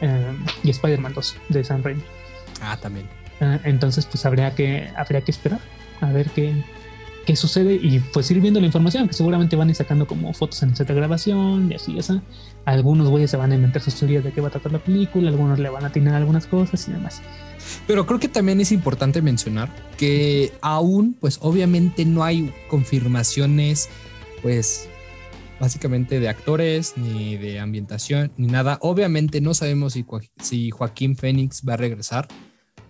[SPEAKER 1] Eh, y Spider-Man 2 de Sam Raimi.
[SPEAKER 2] Ah, también.
[SPEAKER 1] Eh, entonces, pues habría que, habría que esperar a ver qué, qué sucede y pues ir viendo la información, que seguramente van a ir sacando como fotos en de grabación y así, esa. Algunos güeyes se van a inventar sus teorías de qué va a tratar la película, algunos le van a atinar algunas cosas y demás.
[SPEAKER 2] Pero creo que también es importante mencionar que aún, pues obviamente no hay confirmaciones, pues básicamente de actores, ni de ambientación, ni nada. Obviamente no sabemos si, si Joaquín Fénix va a regresar.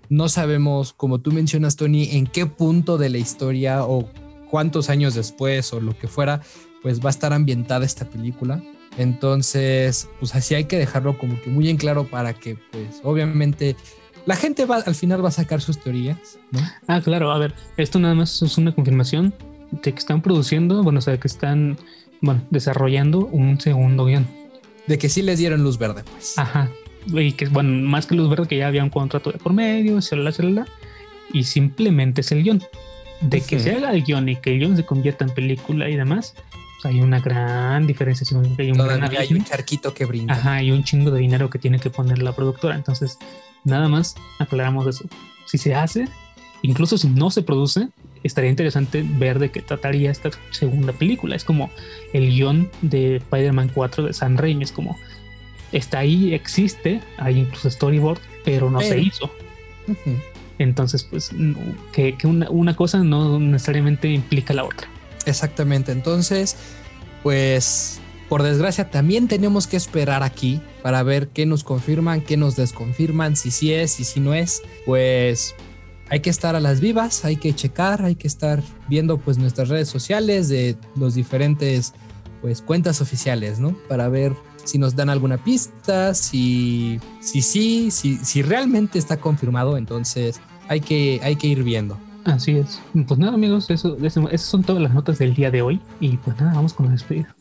[SPEAKER 2] No sabemos, como tú mencionas, Tony, en qué punto de la historia o cuántos años después o lo que fuera, pues va a estar ambientada esta película. Entonces, pues así hay que dejarlo como que muy en claro para que, pues, obviamente la gente va, al final va a sacar sus teorías, ¿no?
[SPEAKER 1] Ah, claro, a ver, esto nada más es una confirmación de que están produciendo, bueno, o sea, que están, bueno, desarrollando un segundo guion.
[SPEAKER 2] De que sí les dieron luz verde, pues.
[SPEAKER 1] Ajá. Y que, bueno, más que luz verde, que ya había un contrato de por medio, la la y simplemente es el guion. De que se haga el guion y que el guion se convierta en película y demás, pues hay una gran diferencia. Hay un,
[SPEAKER 2] hay un charquito que brinda.
[SPEAKER 1] Ajá, hay un chingo de dinero que tiene que poner la productora. Entonces, Nada más aclaramos eso. Si se hace, incluso si no se produce, estaría interesante ver de qué trataría esta segunda película. Es como el guion de Spider-Man 4 de San Raimi. Es como, está ahí, existe, hay incluso storyboard, pero no se hizo. Entonces, pues, que, una, una, cosa no necesariamente implica la otra.
[SPEAKER 2] Exactamente. Entonces, pues por desgracia, también tenemos que esperar aquí para ver qué nos confirman, qué nos desconfirman, si sí es y si no es. Pues hay que estar a las vivas, hay que checar, hay que estar viendo pues nuestras redes sociales de los diferentes pues cuentas oficiales, ¿no? Para ver si nos dan alguna pista, si si sí, si, si realmente está confirmado, entonces hay que, hay que ir viendo.
[SPEAKER 1] Así es. Pues nada, amigos, eso, eso, esas son todas las notas del día de hoy. Y pues nada, vamos con la despedida.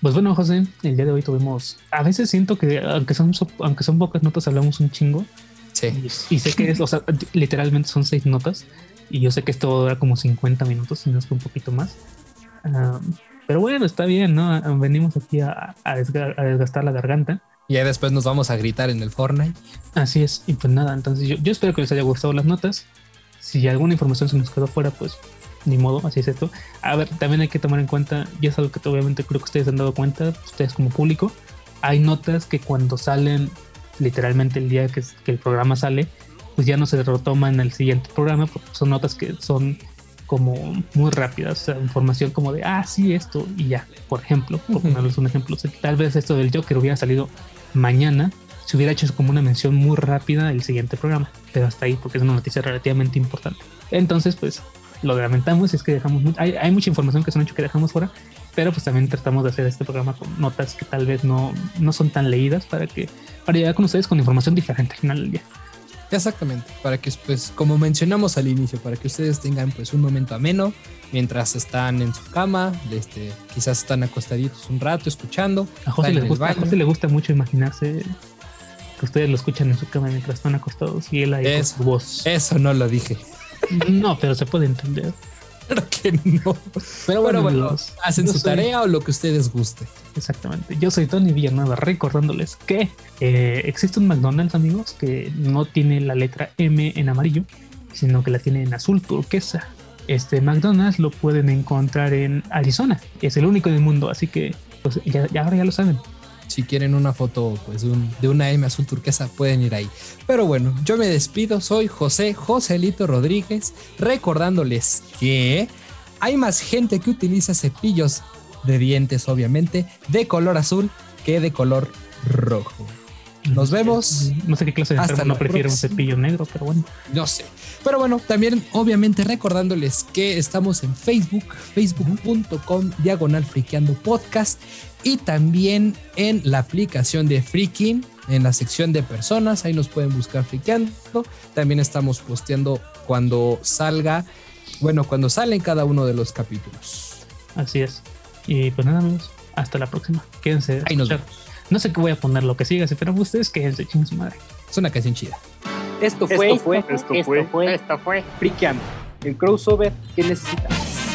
[SPEAKER 1] Pues bueno, José, el día de hoy tuvimos. A veces siento que, aunque son, aunque son pocas notas, hablamos un chingo.
[SPEAKER 2] Sí.
[SPEAKER 1] Y, sé que es, o sea, literalmente son seis notas. Y yo sé que esto dura como 50 minutos, si no es que un poquito más. Pero bueno, está bien, ¿no? Venimos aquí a, desgastar la garganta.
[SPEAKER 2] Y después nos vamos a gritar en el Fortnite.
[SPEAKER 1] Así es. Y pues nada, entonces yo, yo espero que les haya gustado las notas. Si alguna información se nos quedó fuera, pues ni modo, así es esto. A ver, también hay que tomar en cuenta, y es algo que obviamente creo que ustedes han dado cuenta, ustedes como público, hay notas que cuando salen literalmente el día que, el programa sale, pues ya no se retoman en el siguiente programa, porque son notas que son como muy rápidas, o sea, información como de, ah, sí, esto, y ya, por ejemplo, por ponerles un ejemplo, tal vez esto del Joker hubiera salido mañana, se hubiera hecho como una mención muy rápida el siguiente programa, pero hasta ahí porque es una noticia relativamente importante. Entonces, pues lo lamentamos, es que dejamos, hay, hay mucha información que se han hecho que dejamos fuera, pero pues también tratamos de hacer este programa con notas que tal vez no, no son tan leídas para que, para llegar con ustedes con información diferente al final del día.
[SPEAKER 2] Exactamente, para que pues como mencionamos al inicio, para que ustedes tengan pues un momento ameno mientras están en su cama, este, quizás están acostaditos un rato escuchando.
[SPEAKER 1] A José, les gusta, a José le gusta mucho imaginarse que ustedes lo escuchan en su cama mientras están acostados y él ahí con su voz.
[SPEAKER 2] Eso no lo dije.
[SPEAKER 1] No, pero se puede entender.
[SPEAKER 2] Claro que no. Pero bueno, bueno, hacen su tarea o lo que ustedes guste.
[SPEAKER 1] Exactamente. Yo soy Tony Villanueva recordándoles que eh, existe un McDonald's, amigos, que no tiene la letra M en amarillo, sino que la tiene en azul turquesa. Este McDonald's lo pueden encontrar en Arizona. Es el único del mundo, así que pues, ya, ahora ya lo saben.
[SPEAKER 2] Si quieren una foto pues, de una M azul turquesa, pueden ir ahí. Pero bueno, yo me despido. Soy José Joselito Rodríguez, recordándoles que hay más gente que utiliza cepillos de dientes, obviamente, de color azul que de color rojo. Nos vemos.
[SPEAKER 1] No sé qué clase de Hasta no prefiero un cepillo negro, pero bueno.
[SPEAKER 2] No sé. Pero bueno, también obviamente recordándoles que estamos en Facebook, facebook.com diagonal friqueando podcast y también en la aplicación de Freaking, en la sección de personas, ahí nos pueden buscar friqueando. También estamos posteando cuando salga, bueno, cuando salen cada uno de los capítulos.
[SPEAKER 1] Así es. Y pues nada, amigos, hasta la próxima. Quédense.
[SPEAKER 2] Ahí nos vemos.
[SPEAKER 1] No sé qué voy a poner lo que siga, pero ustedes que es de su madre.
[SPEAKER 2] Es una canción chida.
[SPEAKER 3] Esto fue, esto fue, esto fue, esto fue, Frikian, el crossover que necesitas.